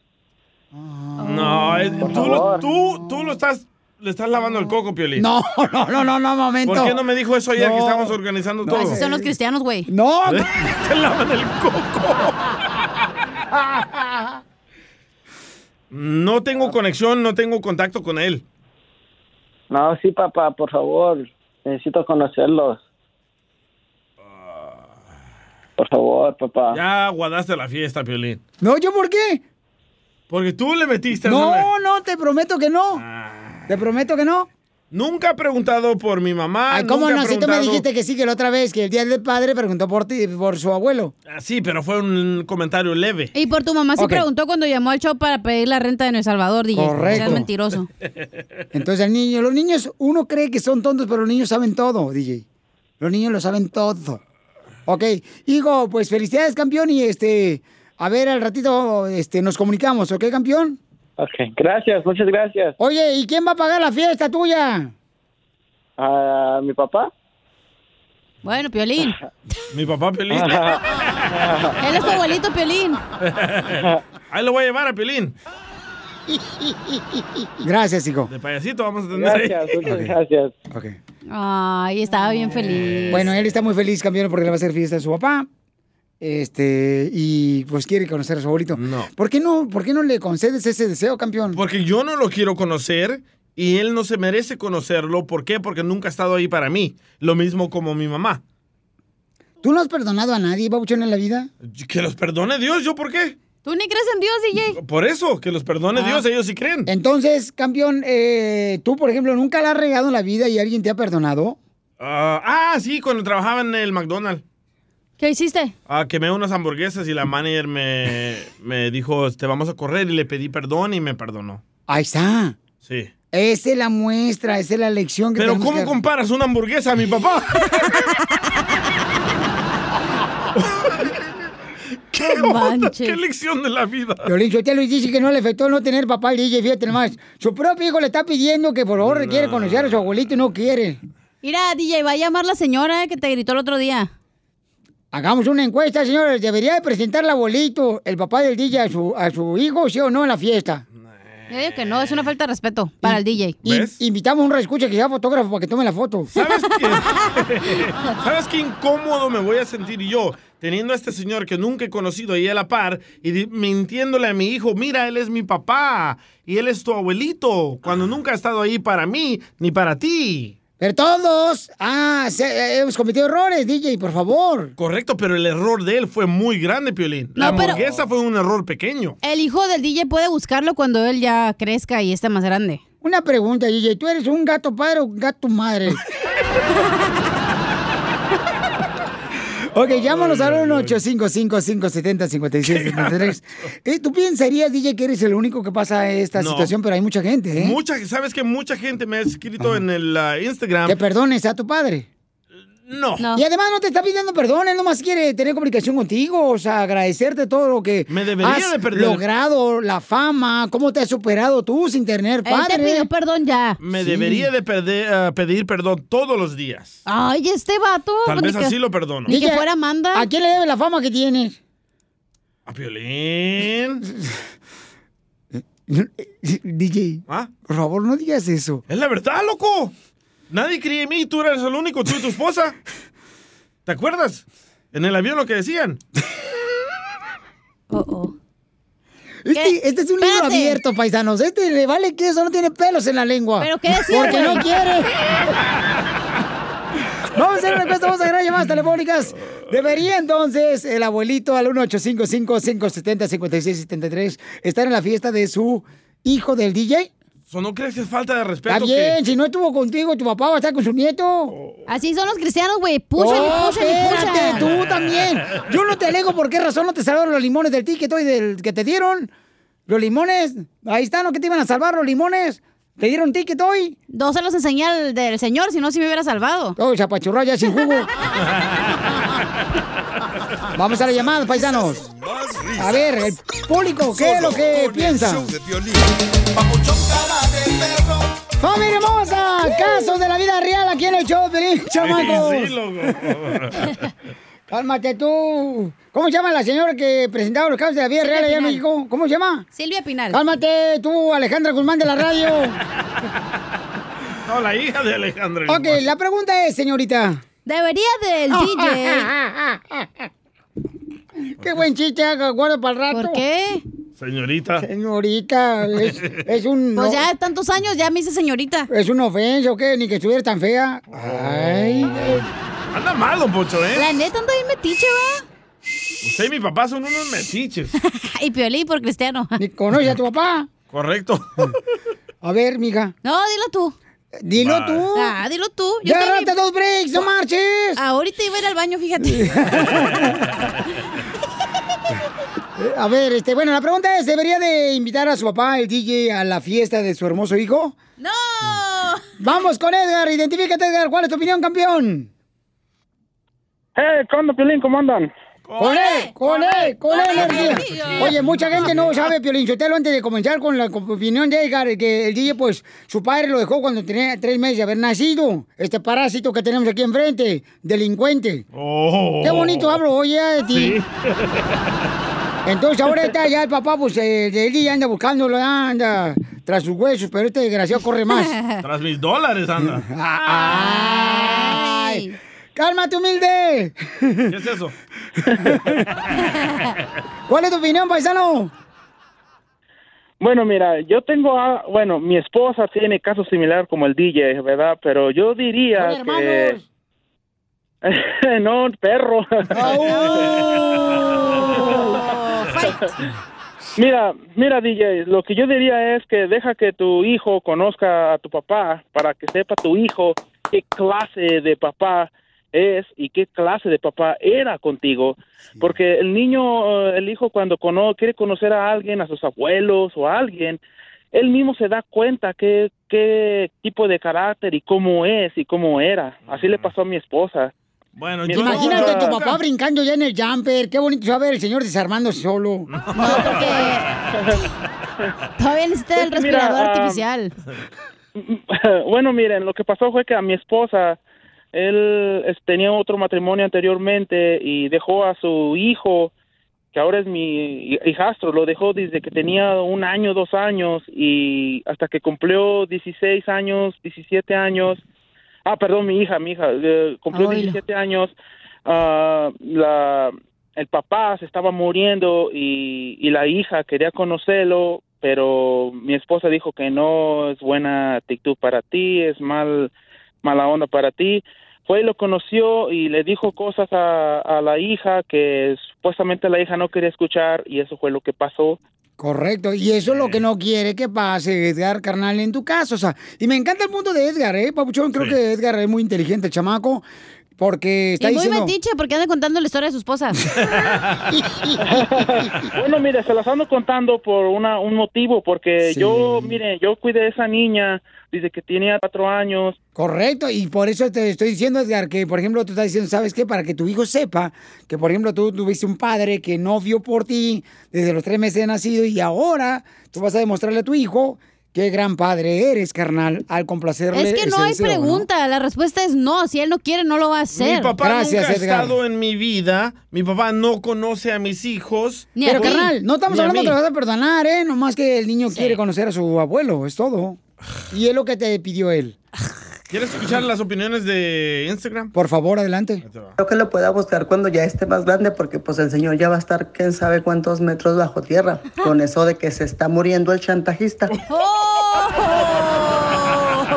No, es- Por tú, lo, favor. tú, tú lo estás, le estás lavando el coco, Piolín. No, [LAUGHS] no, no, no, no, momento. ¿Por qué no me dijo eso ayer que No. estábamos organizando todo? Así son los cristianos, güey. [LAUGHS] No, [LAUGHS] Te lavan el coco. No tengo conexión, no tengo contacto con él. No, sí, papá, por favor, necesito conocerlos. Por favor, papá. Ya guardaste la fiesta, Piolín. no, ¿yo por qué? Porque tú le metiste... esa- No, no, te prometo que no. Te prometo que no. Nunca he preguntado por mi mamá. Ay, ¿cómo nunca no? Si tú me dijiste que sí, que la otra vez, que el día del padre preguntó por ti, por su abuelo. Ah, Sí, pero fue un comentario leve. Y por tu mamá sí Ok. preguntó cuando llamó al show para pedir la renta de El Salvador, DJ. Correcto. Seas mentiroso. [LAUGHS] Entonces el niño, los niños, uno cree que son tontos, pero los niños saben todo, DJ. Los niños lo saben todo. Ok, hijo, pues felicidades, campeón, y este, a ver, al ratito, este, nos comunicamos, ¿ok, campeón? Ok, gracias, muchas gracias. Oye, ¿y quién va a pagar la fiesta tuya? ¿A mi papá? Bueno, Piolín. Mi papá Piolín. [LAUGHS] Él es tu abuelito, Piolín. [LAUGHS] Ahí lo voy a llevar a Piolín. Gracias, hijo. De payasito vamos a tener ahí. Gracias, muchas gracias. Ok. Ay, estaba bien feliz. Bueno, él está muy feliz, campeón, porque le va a hacer fiesta a su papá. Este, y pues quiere conocer a su abuelito. No. ¿Por qué no, por qué no le concedes ese deseo, campeón? Porque yo no lo quiero conocer y él no se merece conocerlo. ¿Por qué? Porque nunca ha estado ahí para mí. Lo mismo como mi mamá. ¿Tú no has perdonado a nadie, Babuchón, en la vida? Que los perdone Dios, ¿yo por qué? ¿Tú ni crees en Dios, DJ? Por eso, que los perdone Ah. Dios, ellos sí creen. Entonces, campeón, eh, tú, por ejemplo, nunca la has regado en la vida y alguien te ha perdonado. Ah, ah, sí, cuando trabajaba en el McDonald's. ¿Qué hiciste? Ah, quemé unas hamburguesas y la manager me, me dijo, te vamos a correr y le pedí perdón y me perdonó. Ahí está. Sí. Esa es la muestra, esa es la lección que Pero ¿cómo que- comparas una hamburguesa a mi papá? [LAUGHS] ¿Qué, ¿Qué lección de la vida? Violín Sotelo dice que no le afectó no tener papá al DJ, fíjate nomás. Su propio hijo le está pidiendo que por favor quiere conocer a su abuelito y no quiere. Mira, DJ, va a llamar la señora que te gritó el otro día. Hagamos una encuesta, señores. ¿Debería de presentar al abuelito, el papá del DJ, a su, a su hijo, sí o no, en la fiesta? Yo digo que no, es una falta de respeto para el DJ. Invitamos a un reescucha que sea fotógrafo para que tome la foto. ¿Sabes qué? [LAUGHS] ¿Sabes qué incómodo me voy a sentir yo teniendo a este señor que nunca he conocido ahí a la par y mintiéndole a mi hijo, mira, él es mi papá y él es tu abuelito, cuando nunca ha estado ahí para mí ni para ti? Pero todos, ah, se- hemos cometido errores, DJ, por favor. Correcto, pero el error de él fue muy grande, Piolín. La No, pero- hamburguesa fue un error pequeño. El hijo del DJ puede buscarlo cuando él ya crezca y esté más grande. Una pregunta, DJ. ¿Tú eres un gato padre o un gato madre? [LAUGHS] ok, llámanos al 1-855-570-5673. Eh, ¿Tú pensarías, DJ, que eres el único que pasa esta No. situación? Pero hay mucha gente, ¿eh? Mucha, ¿Sabes que mucha gente me ha escrito en el ah, Instagram? Que perdones a tu padre. No. Y además no te está pidiendo perdón, él nomás quiere tener comunicación contigo, o sea, agradecerte todo lo que Me debería has de perder- logrado, la fama, cómo te has superado tú sin tener Él te padre. pidió perdón ya. Me Sí. debería de perder- ah, pedir perdón todos los días. Ay, este vato. Tal pues, vez que- así lo perdono. Ni que DJ, fuera Amanda. ¿A quién le debe la fama que tienes? A Piolín. [LAUGHS] DJ, ¿Ah? por favor, no digas eso. Es la verdad, loco. Nadie creía en mí, tú eres el único, tú y tu esposa. ¿Te acuerdas? En el avión lo que decían. Este, este es un libro abierto, paisanos. Este le vale que eso no tiene pelos en la lengua. ¿Pero qué decía, Porque no quiere. Vamos a hacer una encuesta, vamos a agarrar llamadas telefónicas. Debería entonces el abuelito al 1855-570-5673 estar en la fiesta de su hijo del DJ. ¿So no crees que es falta de respeto? Está bien, si no estuvo contigo, tu papá va a estar con su nieto. Así son los cristianos, güey. Pushan y Oh, pushan. tú también. Yo no te alego por qué razón no te salvaron los limones del ticket hoy del que te dieron. Los limones, ahí están, ¿no? que te iban a salvar los limones? ¿Te dieron ticket hoy? Dos se los enseñé al del señor, si no, si me hubiera salvado. Oh, zapachurra ya sin jugo. [LAUGHS] Vamos a la llamada, paisanos. A ver, el público, ¿qué es lo que piensa? ¡Familia hermosa! Caso de la vida real aquí en el show, Pelín, chamacos. Sí, loco. [LAUGHS] Cálmate tú. ¿Cómo se llama la señora que presentaba los casos de la vida Silvia real allá en. México? ¿Cómo se llama? Silvia Pinal. Cálmate tú, Alejandra Guzmán de la radio. [LAUGHS] No, la hija de Alejandro. ok, la pregunta es, señorita. Debería del [LAUGHS] DJ. [LAUGHS] Qué buen chiste, guarda para el rato. ¿Por qué? Señorita. Señorita, es, [LAUGHS] es un... Pues ya tantos años ya me hice señorita. ¿Es una ofensa o qué? Ni que estuviera tan fea. Ay, Anda mal, don Pocho, ¿eh? La neta anda bien metiche, va. Usted y mi papá son unos metiches. [LAUGHS] y Piolín por cristiano. ni conoce a tu papá. Correcto. A ver, mija. No, dilo tú. Dilo Vale. tú. Ah, dilo tú. Ya tengo agarraste mi- dos breaks, no marches. Ahorita iba a ir al baño, fíjate. Eh, A ver, este, bueno, la pregunta es, ¿debería de invitar a su papá, el DJ, a la fiesta de su hermoso hijo? ¡No! Vamos con Edgar, identifícate, Edgar. ¿Cuál es tu opinión, campeón? ¡Eh, ¿qué onda, Piolín? ¿Cómo andan? Con él, con él, con él, energía. Oye, mucha gente no sabe, Piolín Sotelo, antes de comenzar con la opinión de Edgar, que el DJ, pues, su padre lo dejó cuando tenía tres meses de haber nacido. Este parásito que tenemos aquí enfrente, delincuente. Oh. Qué bonito hablo, oye, de ti. Sí. [LAUGHS] Entonces ahora está ya el papá, pues, eh, el DJ anda buscándolo, anda tras sus huesos, pero este desgraciado corre más. [LAUGHS] Tras mis dólares, anda. ¡Ay! ¡Cálmate, humilde! ¿Qué es eso? [LAUGHS] ¿Cuál es tu opinión, paisano? Bueno, mira, yo tengo, a, bueno, mi esposa tiene caso similar como el DJ, ¿verdad? Pero yo diría Son que... [LAUGHS] no, perro. [LAUGHS] Mira, mira DJ, lo que yo diría es que deja que tu hijo conozca a tu papá para que sepa tu hijo qué clase de papá es y qué clase de papá era contigo, porque el niño, eh, el hijo cuando cono quiere conocer a alguien, a sus abuelos o a alguien, él mismo se da cuenta qué, qué tipo de carácter y cómo es y cómo era. Así le pasó a mi esposa. Bueno, yo... Imagínate esposa- tu papá brincando ya en el jumper. Qué bonito se va a ver el señor desarmándose solo. [LAUGHS] Todavía necesita el Pues mira, respirador ah, artificial. [LAUGHS] bueno, miren, lo que pasó fue que a mi esposa, él es- tenía otro matrimonio anteriormente y dejó a su hijo, que ahora es mi hijastro, lo dejó desde que tenía un año, dos años y hasta que cumplió 16 años, 17 años. Ah, perdón, mi hija, mi hija, eh, cumplió Oílo. 17 años. ah, la, el papá se estaba muriendo y, y la hija quería conocerlo, pero mi esposa dijo que no es buena actitud para ti, es mal, mala onda para ti. Fue y lo conoció y le dijo cosas a, a la hija que supuestamente la hija no quería escuchar y eso fue lo que pasó. Correcto, y eso es lo que no quiere que pase, Edgar, carnal, en tu caso. O sea, y me encanta el punto de Edgar, ¿eh, Papuchón? Creo Sí. que Edgar es muy inteligente, el chamaco, porque está y muy diciendo... metiche porque anda contando la historia de su esposa. [LAUGHS] bueno, mire, se las ando contando por una, un motivo, porque Sí. yo, mire, yo cuidé a esa niña desde que tenía cuatro años. Correcto, y por eso te estoy diciendo, Edgar, que por ejemplo tú estás diciendo, ¿sabes qué? Para que tu hijo sepa que, por ejemplo, tú tuviste un padre que no vio por ti desde los tres meses de nacido y ahora tú vas a demostrarle a tu hijo qué gran padre eres, carnal, al complacerle. es que no hay deseo, ¿no? pregunta, la respuesta es no. Si él no quiere, no lo va a hacer. Mi papá Gracias, nunca ha estado en mi vida. Mi papá no conoce a mis hijos. Ni a Pero, carnal, no estamos hablando que lo vas a perdonar, ¿eh? Nomás que el niño quiere conocer a su abuelo, es todo. Y es lo que te pidió él. [LAUGHS] ¿Quieres escuchar las opiniones de Instagram? Por favor, adelante. Creo que lo pueda buscar cuando ya esté más grande porque pues el señor ya va a estar quién sabe cuántos metros bajo tierra con eso de que se está muriendo el chantajista.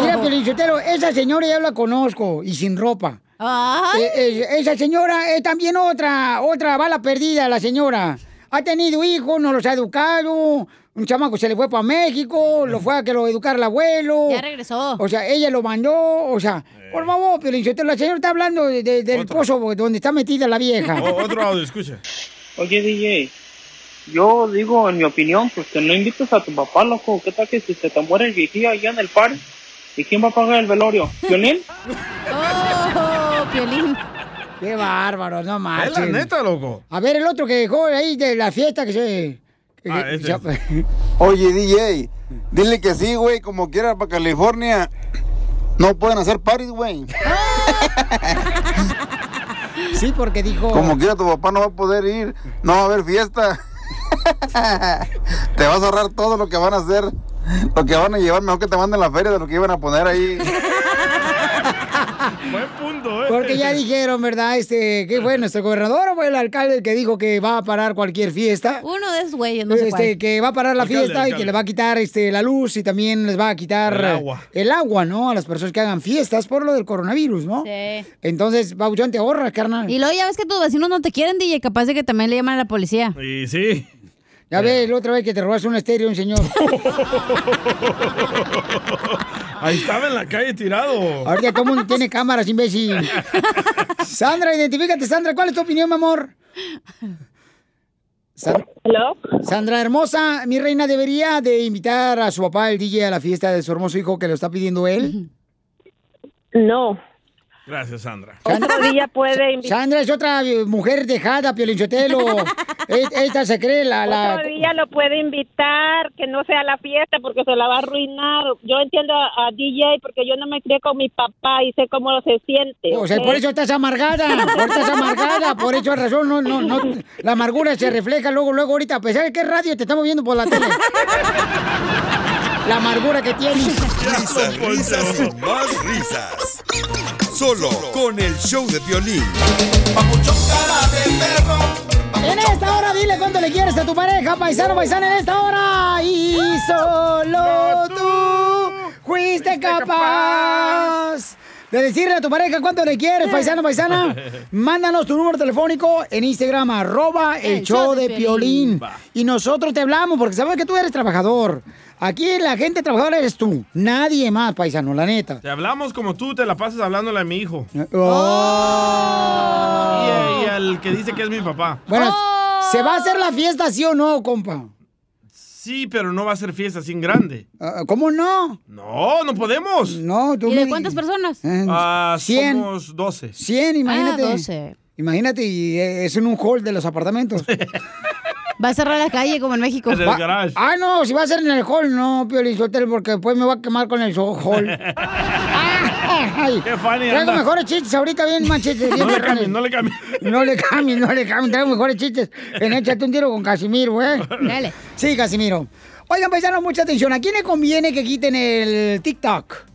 Mira, Pelichotero, esa señora ya la conozco y sin ropa. Ay. Eh, eh, esa señora es también otra, otra bala perdida, la señora. Ha tenido hijos, no los ha educado. Un chamaco se le fue para México, lo fue a que lo educara el abuelo. Ya regresó. O sea, ella lo mandó, o sea, por favor, Pelichotero, la señora está hablando de- de- del pozo donde está metida la vieja. O- otro audio, escucha. Oye, DJ, yo digo, en mi opinión, pues que no invites a tu papá, loco. ¿Qué tal que si se te muere el viejillo allá en el par? ¿Y quién va a pagar el velorio? ¿Violín? [LAUGHS] Oh, Piolín. Qué bárbaro, no Es manches. la neta, loco. A ver, el otro que dejó ahí de la fiesta que se... Ah, se- [LAUGHS] Oye, DJ, dile que sí, güey, como quiera para California. No pueden hacer parties, güey. Sí, porque dijo... Como quiera tu papá no va a poder ir, no va a haber fiesta. te vas a ahorrar todo lo que van a hacer, lo que van a llevar, mejor que te manden la feria de lo que iban a poner ahí. ¿Eh? Porque ya [LAUGHS] dijeron, ¿verdad? Este, ¿qué fue? ¿Nuestro gobernador o fue el alcalde el que dijo que va a parar cualquier fiesta? Uno de esos güeyes, no sé este, cuál. que va a parar la Alcalde, fiesta y que le va a quitar este, la luz y también les va a quitar El agua. el agua, ¿no? A las personas que hagan fiestas por lo del coronavirus, ¿no? Sí. Entonces, Babuchón, te ahorras, carnal. Y luego ya ves que tus vecinos no te quieren, DJ, capaz de que también le llaman a la policía. Y sí. Ya ves, la otra vez que te robaste un estéreo, un señor. [LAUGHS] Ahí estaba en la calle tirado. Ahorita todo el mundo tiene cámaras, imbécil. [LAUGHS] Sandra, identifícate, Sandra. ¿Cuál es tu opinión, mi amor? San- Sandra hermosa, mi reina, ¿debería de invitar a su papá, el DJ, a la fiesta de su hermoso hijo que lo está pidiendo él? No. Gracias, Sandra. Otro día puede invitar. Sandra es otra mujer dejada, Piolinchotelo. Esta se cree la... la... Otro día lo puede invitar, que no sea la fiesta porque se la va a arruinar. Yo entiendo a, a DJ porque yo no me crié con mi papá y sé cómo se siente. O sea, por eso estás amargada, por eso estás amargada, por eso razón, no, no, no, la amargura se refleja luego, luego ahorita, a pesar de que radio te estamos viendo por la tele. [LAUGHS] la amargura que tiene. Risas, risas y más risas. Solo con el show de violín. En esta hora dile cuánto le quieres a tu pareja, paisano, paisana, en esta hora. Y solo tú fuiste capaz de decirle a tu pareja cuánto le quieres, paisano, paisana. [LAUGHS] Mándanos tu número telefónico en Instagram, arroba el show de Piolín. Y nosotros te hablamos porque sabemos que tú eres trabajador. Aquí la gente trabajadora eres tú. Nadie más, paisano, la neta. Te hablamos como tú te la pasas hablándole a mi hijo. Oh. Y, a- y al que dice que es mi papá. Bueno, ¿se va a hacer la fiesta sí o no, compa? Sí, pero no va a ser fiesta sin grande. Ah, ¿Cómo no? No, no podemos. No, tú ¿Y de cuántas personas? Eh, Ah, 100. somos 12. 100, imagínate. Ah, 12. Imagínate, y eh, es en un hall de los apartamentos. [LAUGHS] Va a cerrar la calle como en México. En el Va- garage. Ah, no, si va a ser en el hall, no, Piolín porque después me va a quemar con el so- hall. [LAUGHS] Ay, Qué funny Traigo anda. mejores chistes ahorita, bien más chistes. Bien No le cambies, no le cambies. No le cambies, no le cambies. Traigo mejores chistes. En échate un tiro con Casimiro, güey. Dale. Sí, Casimiro. Oigan, paisanos, mucha atención. ¿A quién le conviene que quiten el TikTok?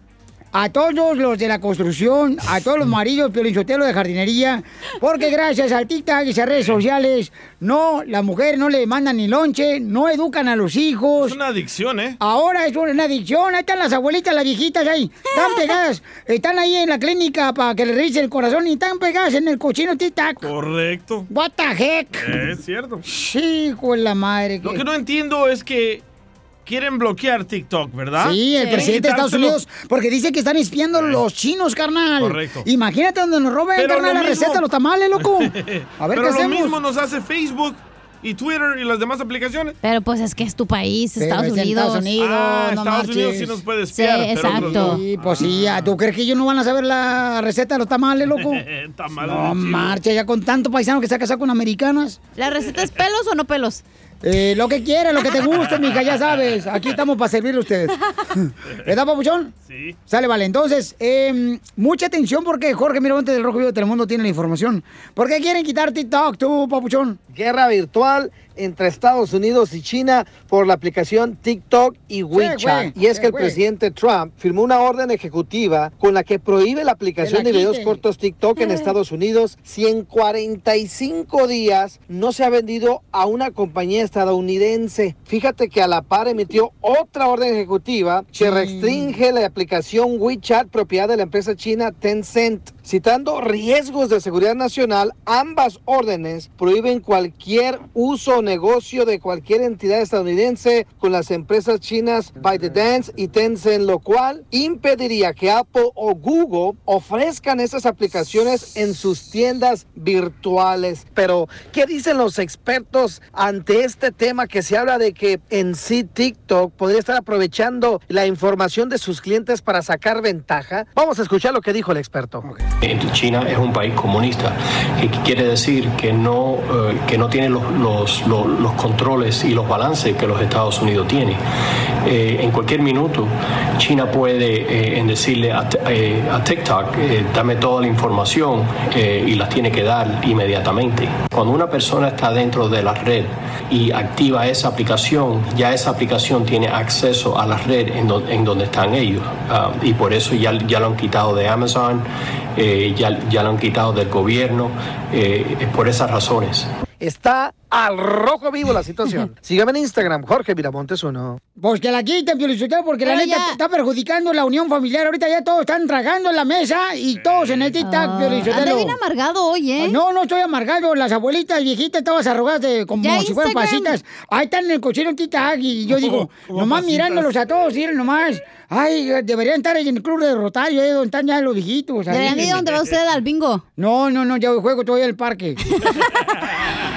A todos los de la construcción, a todos los maridos piolichotelos de jardinería, porque gracias al TikTok y esas redes sociales, no, las mujeres no le mandan ni lonche, no educan a los hijos. Es una adicción, ¿eh? Ahora es una adicción, ahí están las abuelitas, las viejitas ahí, están [LAUGHS] pegadas, están ahí en la clínica para que le revise el corazón y están pegadas en el cochino TikTok. Correcto. What the heck? Es cierto. Sí, de la madre. Lo que no entiendo es que quieren bloquear TikTok, ¿verdad? Sí, el presidente de Estados. Unidos, porque dice que están espiando los chinos, carnal. Correcto. Imagínate donde nos roben, Pero carnal, la mismo- receta, los tamales, loco. [LAUGHS] A ver Pero qué lo hacemos. mismo nos hace Facebook y Twitter y las demás aplicaciones. Pero pues es que es tu país, Pero Estados Unidos. Estados Unidos, Ah, no Estados Unidos sí nos puede Sí, espiar. pero otros exacto. Sí, pues sí, ya, ¿tú crees que ellos no van a saber la receta de los tamales, loco? [LAUGHS] Tamales No marcha, ya con tanto paisano que se ha casado con americanas. ¿La receta es pelos o no pelos? Eh, lo que quieras, lo que te guste, mija, ya sabes. Aquí estamos para servirle a ustedes. [LAUGHS] ¿Verdad, papuchón? Sí. Sale, vale. Entonces, eh, mucha atención porque Jorge Miramonte del Rojo Vivo de Telemundo tiene la información. ¿Por qué quieren quitar TikTok, tú, papuchón? Guerra virtual entre Estados Unidos y China por la aplicación TikTok y WeChat. güey, y es que el güey. presidente Trump firmó una orden ejecutiva con la que prohíbe la aplicación la de videos cortos TikTok en Eh. Estados Unidos si en 45 días no se ha vendido a una compañía estadounidense. Fíjate que a la par emitió otra orden ejecutiva que restringe la aplicación WeChat propiedad de la empresa china Tencent. Citando riesgos de seguridad nacional, ambas órdenes prohíben cualquier uso negocio de cualquier entidad estadounidense con las empresas chinas ByteDance y Tencent, lo cual impediría que Apple o Google ofrezcan esas aplicaciones en sus tiendas virtuales. Pero, ¿qué dicen los expertos ante este tema que se habla de que en sí TikTok podría estar aprovechando la información de sus clientes para sacar ventaja? Vamos a escuchar lo que dijo el experto. China es un país comunista, que quiere decir que no, eh, que no tiene los- los- los controles y los balances que los Estados Unidos tienen. Eh, en cualquier minuto, China puede eh, en decirle a, eh, a TikTok, eh, dame toda la información eh, y las tiene que dar inmediatamente. Cuando una persona está dentro de la red y activa esa aplicación, ya esa aplicación tiene acceso a la red en, do- en donde están ellos. Ah, y por eso ya, ya lo han quitado de Amazon, eh, ya, ya lo han quitado del gobierno, por esas razones. Está al rojo vivo la situación. [LAUGHS] Sígame en Instagram, Jorge Miramontes uno. Pues que la quiten, Piolichotelo, porque la neta ya- está perjudicando la unión familiar. Ahorita ya todos están tragando en la mesa y todos en el TikTok, Ah, Piolichotelo. anda bien amargado hoy, ¿eh? No, no estoy amargado. Las abuelitas viejitas estaban arrugadas de, como Ya si fueran pasitas. Ahí están en el cochino TikTok y yo [LAUGHS] digo, nomás pasitas. mirándolos a todos, miren nomás. Ay, deberían estar ahí en el club de Rotario, ahí donde están ya los viejitos. Deberían de ir donde va usted al bingo. No, no, no, ya juego todavía en el parque. [LAUGHS]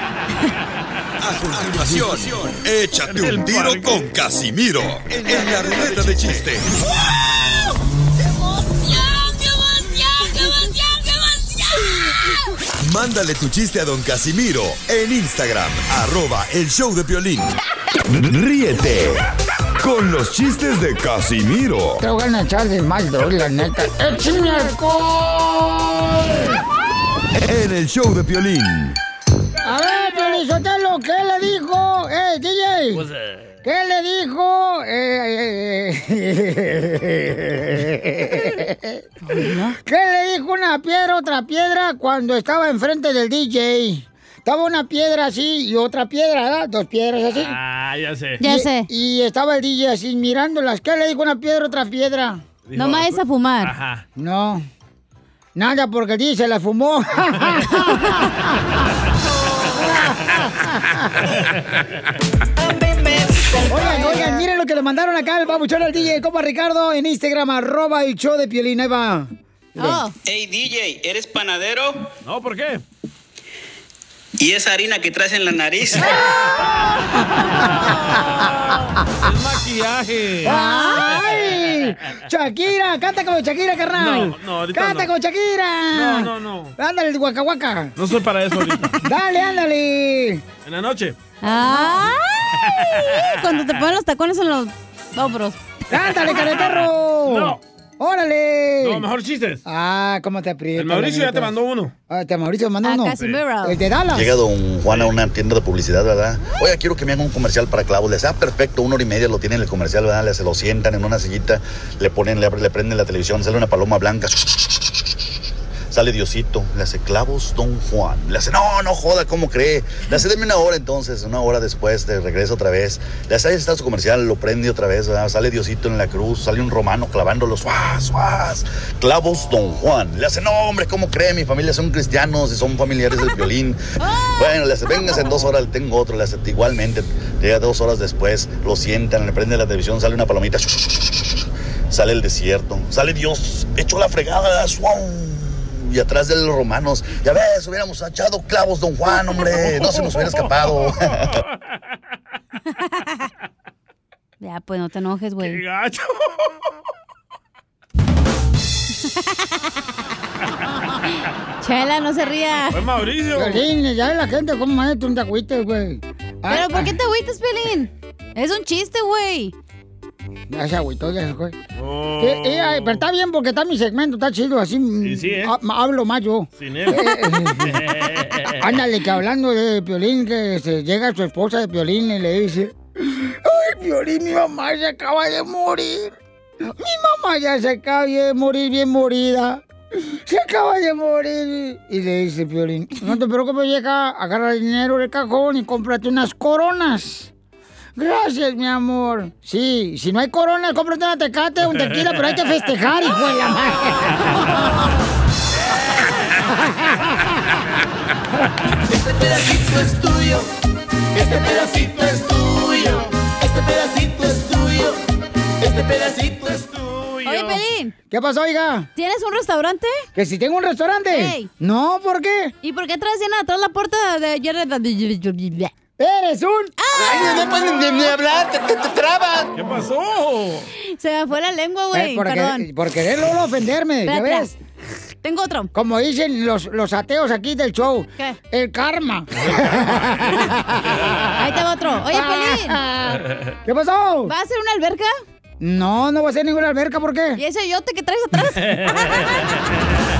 A continuación, échate un tiro con Casimiro en la ruleta de chiste. Mándale tu chiste a don Casimiro en Instagram, arroba el show de Piolín. Ríete con los chistes de Casimiro Te voy a echar de mal, bro, la neta. ¡Échame alcohol! en el show de Piolín. ¿Qué le dijo? ¡Eh, DJ! Pues, eh, ¿Qué le dijo? eh, eh, ¿Qué le dijo una piedra a otra piedra cuando estaba enfrente del DJ? Estaba una piedra así y otra piedra, ¿verdad? Dos piedras así. Ah, ya sé. Y- Y estaba el DJ así mirándolas. ¿Qué le dijo una piedra otra piedra? Dijo, No me vayas a fumar. Ajá. No. Nada, porque el DJ se la fumó. Oigan, oigan, miren lo que le mandaron acá al babuchón al DJ, compa Ricardo, en Instagram, arroba el show de Piolín, ahí va. Hey DJ, ¿eres panadero? No, ¿por qué? ¿Y esa harina que traes en la nariz? [LAUGHS] Es maquillaje. ¡Ay! Shakira, canta como Shakira, carnal. No, no, ahorita Canta no. con Shakira. No, no, no. Ándale, el guaca guaca. No soy para eso ahorita. [LAUGHS] Dale, ándale. En la noche. ¡Ay! Cuando te ponen los tacones en los hombros. ¡Cántale, careperro! No. ¡Órale! No, mejor chistes. Ah, ¿cómo te aprieta? El Mauricio ya te mandó uno. Ah, te Mauricio mandó Ah, uno. Casimiro. El de Dallas. Llega don Juan a una tienda de publicidad, ¿verdad? Oye, quiero que me hagan un comercial para clavos. Le dice, ah, perfecto, una hora y media lo tienen el comercial, ¿verdad? Le, se lo sientan en una sillita, le ponen, le, le prenden la televisión, sale una paloma blanca. Sale Diosito, le hace clavos, don Juan. Le hace, no, no joda, ¿cómo cree? Le hace, deme una hora entonces, una hora después, de regreso otra vez. Le hace, ahí está su comercial, lo prende otra vez, ¿verdad? Sale Diosito en la cruz, sale un romano clavándolo, suaz, suaz. Clavos, don Juan. Le hace, no, hombre, ¿cómo cree? Mi familia son cristianos y son familiares del violín. [LAUGHS] Bueno, le hace, vengas en dos horas, le tengo otro. Le hace, igualmente, llega dos horas después, lo sientan, le prende la televisión, sale una palomita. Sale el desierto, sale Dios, hecho la fregada, suau. Y atrás de los romanos, ya ves, hubiéramos echado clavos, don Juan, hombre, no se nos hubiera escapado. [LAUGHS] Ya, pues no te enojes, güey. gacho! Chela, no se ría. Fue Mauricio. Piolín, ya ves la gente cómo es, tú no te agüites, güey. ¿Pero por qué te agüitas, Pelín? Es un chiste, güey. Ya se agüitó, ya se fue. Oh. Eh, eh, pero está bien porque está mi segmento, está chido, así sí, ¿eh? ha- hablo más yo. Sin él. Ándale, que hablando de Piolín, que se llega su esposa de Piolín y le dice, ay, Piolín, mi mamá se acaba de morir. Mi mamá ya se acaba de morir bien morida. Se acaba de morir. Y le dice Piolín, no te preocupes, vieja, agarra el dinero del cajón y cómprate unas coronas. Gracias, mi amor. Sí, si no hay coronas, cómprate una tecate, un tequila, pero hay que festejar, hijo de la Este pedacito es tuyo, este pedacito es tuyo, este pedacito es tuyo, este pedacito es tuyo. Oye, Pelín. ¿Qué pasó, oiga? ¿Tienes un restaurante? ¿Que si tengo un restaurante? No, ¿por qué? ¿Y por qué traes llena atrás la puerta de ayer? ¡Eres un... Ay, no puedes ni, ni hablar, te, te, te trabas. ¿Qué pasó? Se me fue la lengua, güey. Eh, por, Perdón. querer, por querer luego ofenderme, ¿ya ves? Tengo otro. Como dicen los, los ateos aquí del show. ¿Qué? El karma. [LAUGHS] Ahí te va otro. Oye, Pelín. ¿Qué pasó? ¿Va a hacer una alberca? No, no va a ser ninguna alberca, ¿por qué? ¿Y ese yote que traes atrás? [LAUGHS]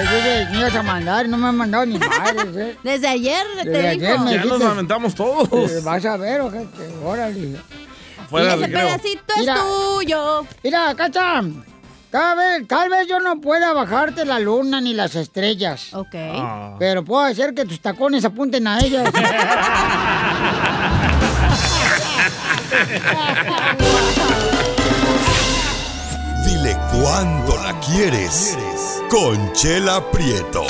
Dije, me ibas a mandar, no me han mandado ni madres, [LAUGHS] ¿eh? Desde ayer te Desde dijo. ayer me Ya nos lamentamos todos. eh, vas a ver, ojete, órale. Fuera Ese del recreo. pedacito Mira. es tuyo. Mira, Cacha, tal vez, tal vez yo no pueda bajarte la luna ni las estrellas. Ok. Ah. Pero puedo hacer que tus tacones apunten a ellas. [LAUGHS] Dile cuándo la quieres. Conchela Prieto.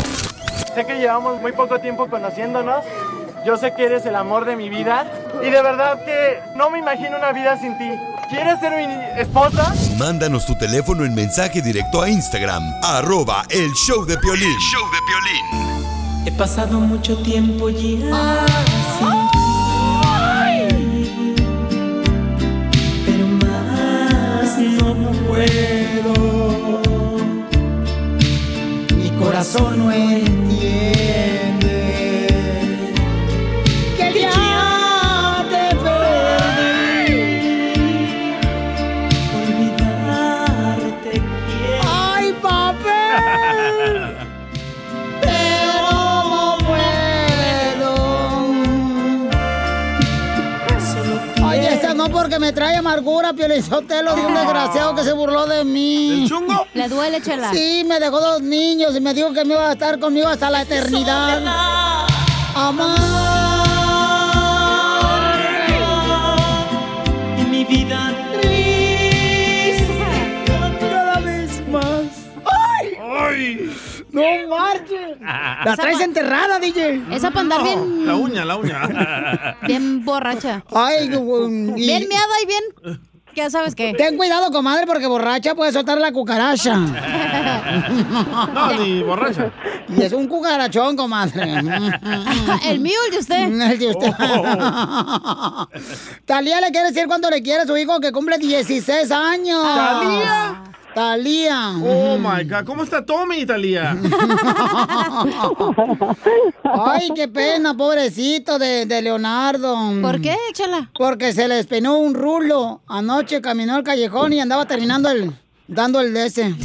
Sé que llevamos muy poco tiempo conociéndonos. Yo sé que eres el amor de mi vida. Y de verdad que no me imagino una vida sin ti. ¿Quieres ser mi esposa? Mándanos tu teléfono en mensaje directo a Instagram, arroba el show de Piolín. He pasado mucho tiempo ya sin ti, pero más no puedo. Corazón no entiende amargura, Piolizotelo, de un desgraciado que se burló de mí. ¿El chungo? Le duele, chela. Sí, me dejó dos niños y me dijo que me iba a estar conmigo hasta la eternidad. Amor. Y mi vida ¡No marches! La traes enterrada, DJ. Esa para andar bien, La uña, la uña. [LAUGHS] bien borracha. Ay, y- Bien miada y bien. Ya sabes qué. Ten cuidado, comadre, porque borracha puede soltar la cucaracha. [LAUGHS] No, ni borracha. Y es un cucarachón, comadre. [LAUGHS] El mío, el de usted. El de usted. Oh. Talía le quiere decir cuando le quiere a su hijo que cumple 16 años. ¿Talía? Talía. Oh my God. ¿Cómo está Tommy, Italia? [LAUGHS] Ay, qué pena, pobrecito de, de Leonardo. ¿Por qué, échala? Porque se le despeinó un rulo. Anoche caminó el callejón y andaba terminando el... dando el de ese. [LAUGHS]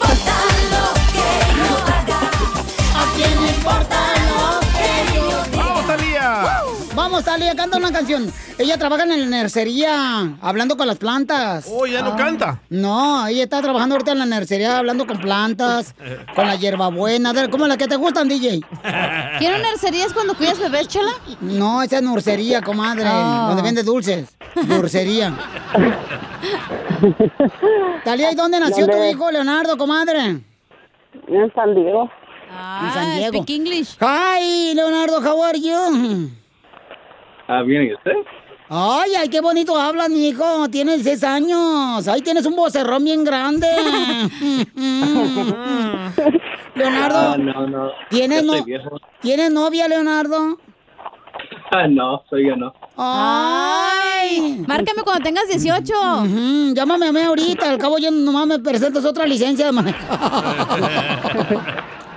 ¿A Vamos, Talía, canta una canción. Ella trabaja en la nercería, hablando con las plantas. Oh, ya no canta. No, ella está trabajando ahorita en la nercería, hablando con plantas, con la hierbabuena. de- ¿Cómo las que te gustan, DJ? ¿Quiero nercerías cuando cuidas bebés, chela? No, esa es nursería, comadre, Oh. donde vende dulces. Dulcería. Talía, ¿y dónde nació tu hijo, Leonardo, comadre? En San Diego. en San Diego. speak English. Hi, Leonardo, how are you? Ah, bien, ¿y usted? Ay, ay, qué bonito hablas, mi hijo. Tienes seis años. Ahí tienes un vocerrón bien grande. [LAUGHS] Leonardo, Ah, no, no. ¿tienes, no- estoy viejo. ¿tienes novia, Leonardo? Ah, no, soy yo no. Ay. Márcame cuando tengas 18. Ujú, Llámame a mí ahorita. Al cabo yo nomás me presentas otra licencia de manejar.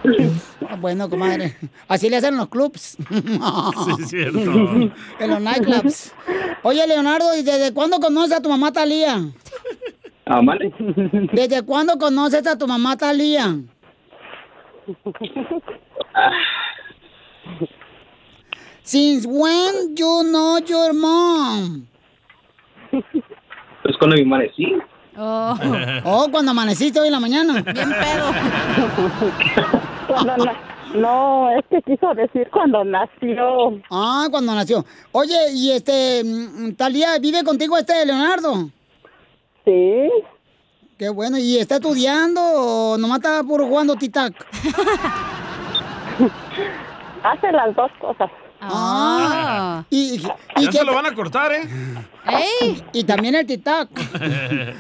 [LAUGHS] Ah, Bueno, comadre. Así le hacen en los clubs. [LAUGHS] Sí, es cierto. [LAUGHS] En los nightclubs. Oye, Leonardo, ¿y desde cuándo conoces a tu mamá Talía? Ah, ¿vale? ¿Desde cuándo conoces a tu mamá Talía? Since when you know your mom? Pues cuando me amanecí. Oh. Oh, cuando amaneciste hoy en la mañana. Bien pedo. [LAUGHS] Cuando na- no, es que quiso decir cuando nació. Ah, cuando nació. Oye, y este, mm, Talía, ¿vive contigo este Leonardo? Sí. Qué bueno, ¿y está estudiando o nomás está puro jugando tic-tac? [LAUGHS] Hace las dos cosas. Ah. Y, y, Ya qué- se lo van a cortar, ¿eh? ¡Ey! Y también el tic-tac. [LAUGHS]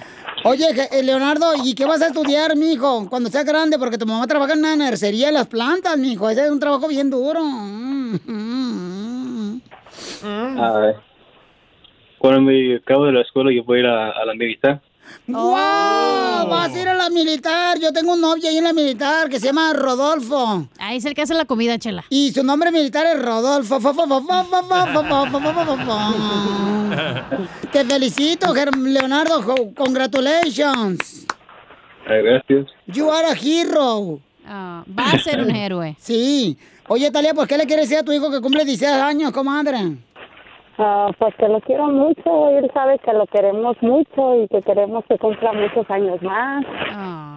Oye, eh, Leonardo, ¿y qué vas a estudiar, mijo, cuando seas grande? Porque tu mamá trabaja en una nercería de las plantas, mijo. Ese es un trabajo bien duro. Mm. Ah, cuando me acabo de la escuela, yo voy a ir a, a la militar. ¡Wow! Vas a ir a la militar. Yo tengo un novio ahí en la militar que se llama Rodolfo. Ahí es el que hace la comida, chela. Y su nombre militar es Rodolfo. Te felicito, Leonardo. Congratulations. Gracias. You are a hero. Va a ser un héroe. Sí. Oye, Talia, ¿por qué le quieres decir a tu hijo que cumple 16 años, comadre? Ah, porque lo quiero mucho, él sabe que lo queremos mucho y que queremos que cumpla muchos años más.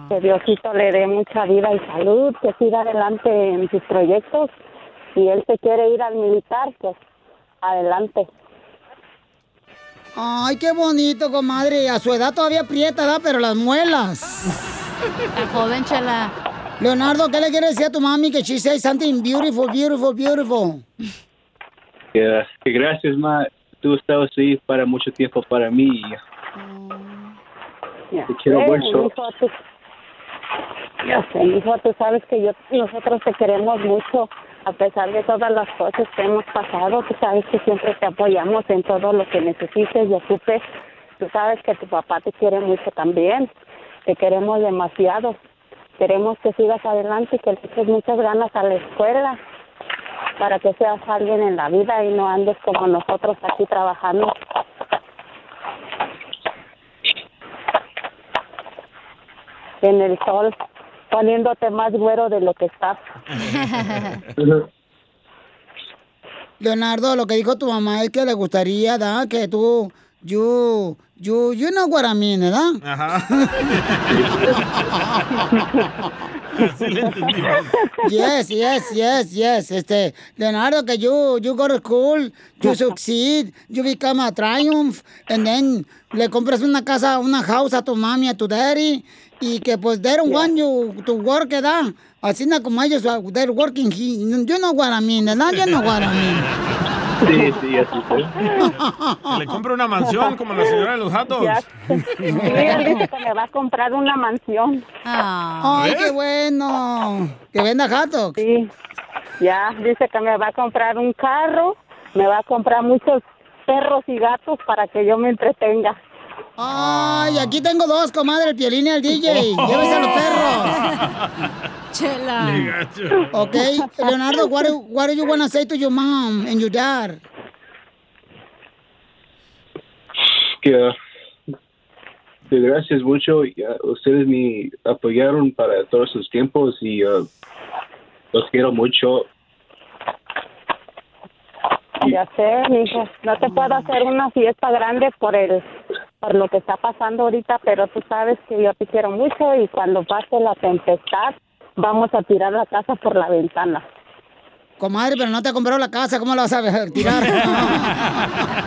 Que Diosito le dé mucha vida y salud, que siga adelante en sus proyectos. Si él se quiere ir al militar, pues adelante. Ay, qué bonito, comadre. A su edad todavía aprieta, ¿verdad? Pero las muelas. La joven, chela. Leonardo, ¿qué le quieres decir a tu mami que she says something beautiful, beautiful, beautiful? Que, que gracias, ma. Tú estabas ahí para mucho tiempo para mí. y Te quiero Eh, mucho. mijo, tú- Ya sé, hijo, tú sabes que yo, nosotros te queremos mucho, a pesar de todas las cosas que hemos pasado, tú sabes que siempre te apoyamos en todo lo que necesites y ocupes. Tú sabes que tu papá te quiere mucho también, te queremos demasiado. Queremos que sigas adelante y que le eches muchas ganas a la escuela para que seas alguien en la vida y no andes como nosotros aquí trabajando. En el sol, poniéndote más güero de lo que estás. [LAUGHS] Leonardo, lo que dijo tu mamá es que le gustaría, ¿da? Que tú, you, you, you know what I [LAUGHS] Yes, yes, yes, yes. Este, Leonardo, que you, you go to school, you succeed, you become a triumph, and then le compras una casa, una house a tu mami, a tu daddy, y que pues they don't want you to work, ¿verdad? Así como ellos, uh, they're working, you know what I mean, ¿verdad? You know what I mean. Sí, sí, así fue. Le compra una mansión como la señora de los. Ya. [LAUGHS] Sí, él dice que me va a comprar una mansión. Ay, qué bueno. Que venda gatos. Sí. Ya, dice que me va a comprar un carro, me va a comprar muchos perros y gatos para que yo me entretenga. Ay, aquí tengo dos, comadre, el piolín y el DJ. Llévese a los perros. [LAUGHS] Chela. Ok, Leonardo, what do, what do you want to say to your mom and your dad? Que, que gracias mucho. y, ustedes me apoyaron para todos esos tiempos y ah, los quiero mucho. Ya sé, mijo, no te puedo hacer una fiesta grande por el por lo que está pasando ahorita, pero tú sabes que yo te quiero mucho y cuando pase la tempestad vamos a tirar la casa por la ventana. Comadre, pero no te compró la casa, ¿cómo la vas a ver- tirar? [LAUGHS]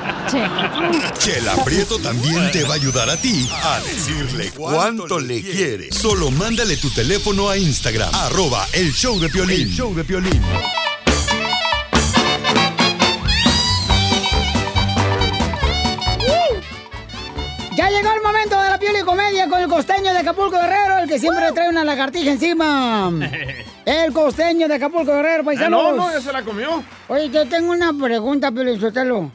Chela Prieto también te va a ayudar a ti a decirle cuánto le quiere. Solo mándale tu teléfono a Instagram, arroba el show de Piolín. El show de Piolín. Ya llegó el momento de la piel y comedia con el costeño de Acapulco Guerrero, el que siempre trae una lagartija encima. [LAUGHS] El costeño de Acapulco Guerrero, Ah, paisanos. no, no, ya se la comió. Oye, yo tengo una pregunta, Pelizotelo.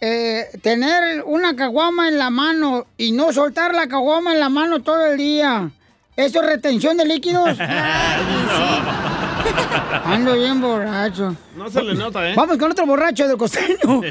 Eh, tener una caguama en la mano y no soltar la caguama en la mano todo el día, ¿eso es retención de líquidos? [LAUGHS] [LAUGHS] Ando bien borracho. No se le nota, ¿eh? Vamos con otro borracho del costeño.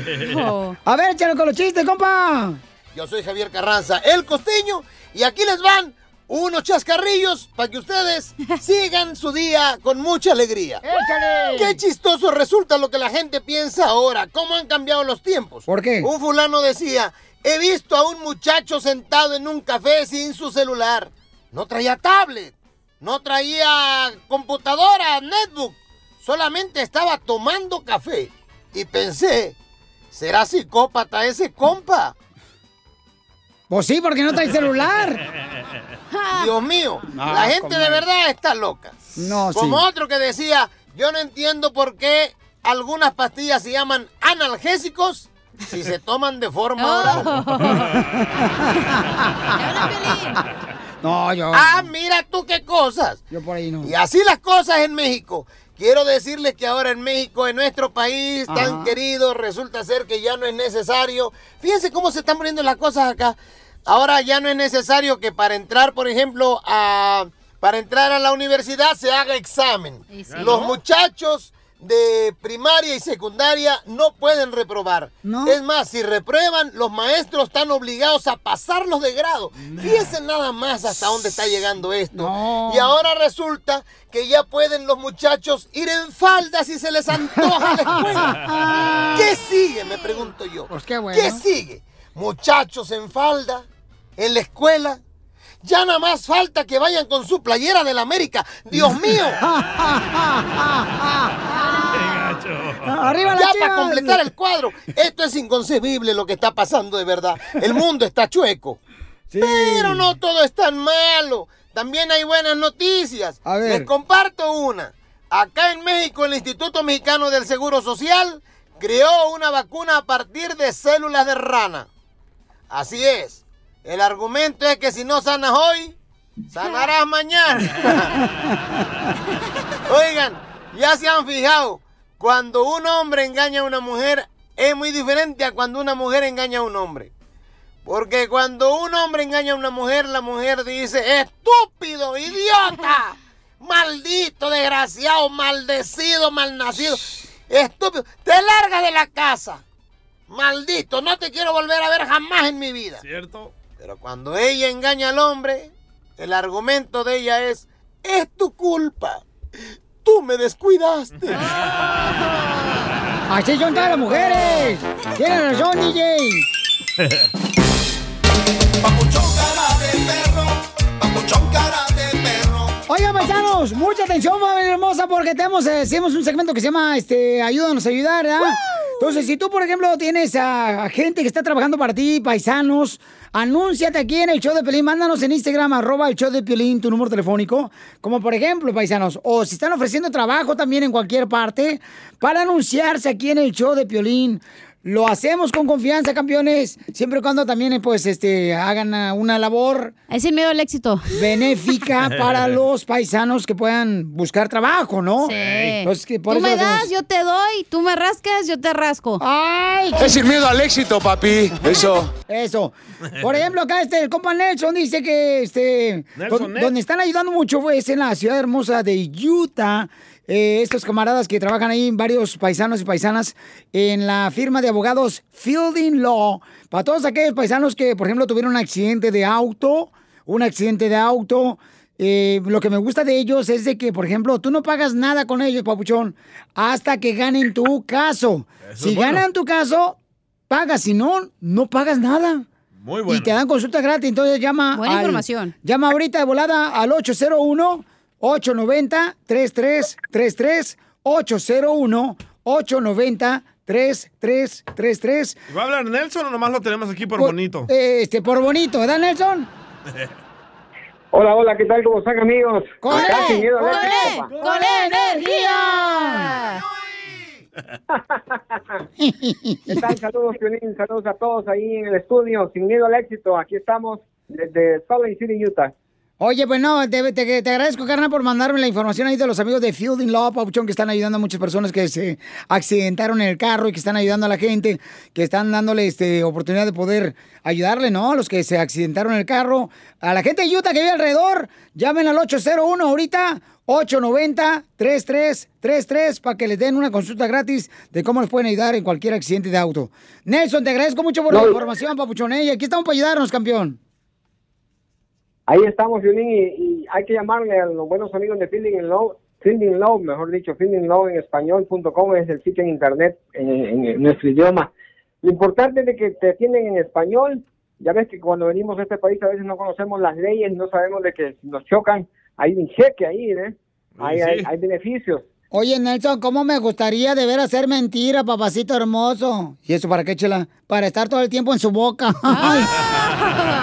A ver, échalo con los chistes, compa. Yo soy Javier Carranza, el costeño, y aquí les van unos chascarrillos para que ustedes [LAUGHS] sigan su día con mucha alegría. ¡Échale! Qué chistoso resulta lo que la gente piensa ahora, cómo han cambiado los tiempos. ¿Por qué? Un fulano decía, he visto a un muchacho sentado en un café sin su celular. No traía tablet, no traía computadora, netbook, solamente estaba tomando café. Y pensé, ¿será psicópata ese compa? Pues sí, porque no trae celular. [LAUGHS] Dios mío, No, la gente de verdad está loca. No, sí. Como otro que decía, yo no entiendo por qué algunas pastillas se llaman analgésicos si se toman de forma oral. [LAUGHS] [LAUGHS] No, yo. Ah, mira tú qué cosas. Yo por ahí no. Y así las cosas en México. Quiero decirles que ahora en México, en nuestro país tan Ajá. querido, resulta ser que ya no es necesario. Fíjense cómo se están poniendo las cosas acá. Ahora ya no es necesario que para entrar, por ejemplo, a para entrar a la universidad se haga examen. Sí. Los ¿No? muchachos de primaria y secundaria no pueden reprobar. Es más, si reprueban, los maestros están obligados a pasarlos de grado. Fíjense nada más hasta dónde está llegando esto. Y ahora resulta que ya pueden los muchachos ir en falda si se les antoja la escuela. [LAUGHS] ¿Qué sigue? Me pregunto yo. Pues qué bueno. ¿Qué sigue? Muchachos en falda, en la escuela. Ya nada más falta que vayan con su playera del América. ¡Dios mío! Arriba las ya Chivas. para completar el cuadro. Esto es inconcebible lo que está pasando de verdad. El mundo está chueco. Pero no todo es tan malo. También hay buenas noticias. A ver. Les comparto una. Acá en México, el Instituto Mexicano del Seguro Social creó una vacuna a partir de células de rana. Así es. El argumento es que si no sanas hoy, sanarás [LAUGHS] mañana. Oigan, ya se han fijado, cuando un hombre engaña a una mujer es muy diferente a cuando una mujer engaña a un hombre. Porque cuando un hombre engaña a una mujer, la mujer dice, estúpido, idiota, maldito, desgraciado, maldecido, malnacido, estúpido, te largas de la casa. Maldito, no te quiero volver a ver jamás en mi vida. ¿Cierto? Pero cuando ella engaña al hombre, el argumento de ella es, es tu culpa. Tú me descuidaste. Así son todas las mujeres. Tienes razón, DJ. Oigan, paisanos, mucha atención, familia hermosa, porque tenemos, eh, hacemos un segmento que se llama este, Ayúdanos a ayudar, ¿verdad? Entonces, si tú, por ejemplo, tienes a, gente que está trabajando para ti, paisanos, anúnciate aquí en el show de Piolín, mándanos en Instagram, arroba el show de Piolín, tu número telefónico, como por ejemplo, paisanos, o si están ofreciendo trabajo también en cualquier parte, para anunciarse aquí en el show de Piolín. Lo hacemos con confianza, campeones, siempre y cuando también, pues, este, hagan ah, una labor. Es sin miedo al éxito. Benéfica [LAUGHS] para los paisanos que puedan buscar trabajo, ¿no? Sí. Entonces, que por tú eso me das, yo te doy. Tú me rascas, yo te rasco. ¡Ay! Es sin miedo al éxito, papi. Eso. Eso. Por ejemplo, acá este, el compa Nelson dice que este Nelson, don- Nel. donde están ayudando mucho pues, es en la ciudad hermosa de Utah. Eh, estos camaradas que trabajan ahí, varios paisanos y paisanas, en la firma de abogados Fielding Law. Para todos aquellos paisanos que, por ejemplo, tuvieron un accidente de auto, un accidente de auto. eh, lo que me gusta de ellos es de que, por ejemplo, tú no pagas nada con ellos, papuchón, hasta que ganen tu caso. Eso si bueno. ganan tu caso, pagas. Si no, no pagas nada. Muy Y bueno. te dan consulta gratis, entonces llama. Buena al- información. Llama ahorita de volada al 801-890-3333. 801-890-3333. ¿Va a hablar Nelson o nomás lo tenemos aquí por Por- bonito? Este, por bonito, ¿verdad, Nelson? [LAUGHS] Hola, hola, ¿qué tal? ¿Cómo están, amigos? ¡Con él! al ¡Con papá. ¡Con energía! ¿Qué tal? Saludos, Piolín, saludos a todos ahí en el estudio, sin miedo al éxito. Aquí estamos desde Salt Lake City, Utah. Oye, pues no, te, te- te agradezco, carnal, por mandarme la información ahí de los amigos de Fielding Law, Papuchón, que están ayudando a muchas personas que se accidentaron en el carro y que están ayudando a la gente, que están dándole este, oportunidad de poder ayudarle, ¿no? A los que se accidentaron en el carro. A la gente de Utah que vive alrededor, llamen al 801 ahorita, 890-3333, para que les den una consulta gratis de cómo les pueden ayudar en cualquier accidente de auto. Nelson, te agradezco mucho por la información, Papuchón. ¿eh? Y aquí estamos para ayudarnos, campeón. Ahí estamos, Piolín, y, y hay que llamarle a los buenos amigos de Fielding Law, Fielding Law, mejor dicho, Fielding Law en español.com es el sitio en internet en, en- en nuestro idioma. Lo importante es de que te atienden en español. Ya ves que cuando venimos a este país a veces no conocemos las leyes, no sabemos de que nos chocan, hay un cheque ahí, ¿eh? Hay, Sí, hay, hay beneficios. Oye, Nelson, ¿cómo me gustaría de ver hacer mentira, papacito hermoso? ¿Y eso para qué, chela? Para estar todo el tiempo en su boca. [LAUGHS] [LAUGHS]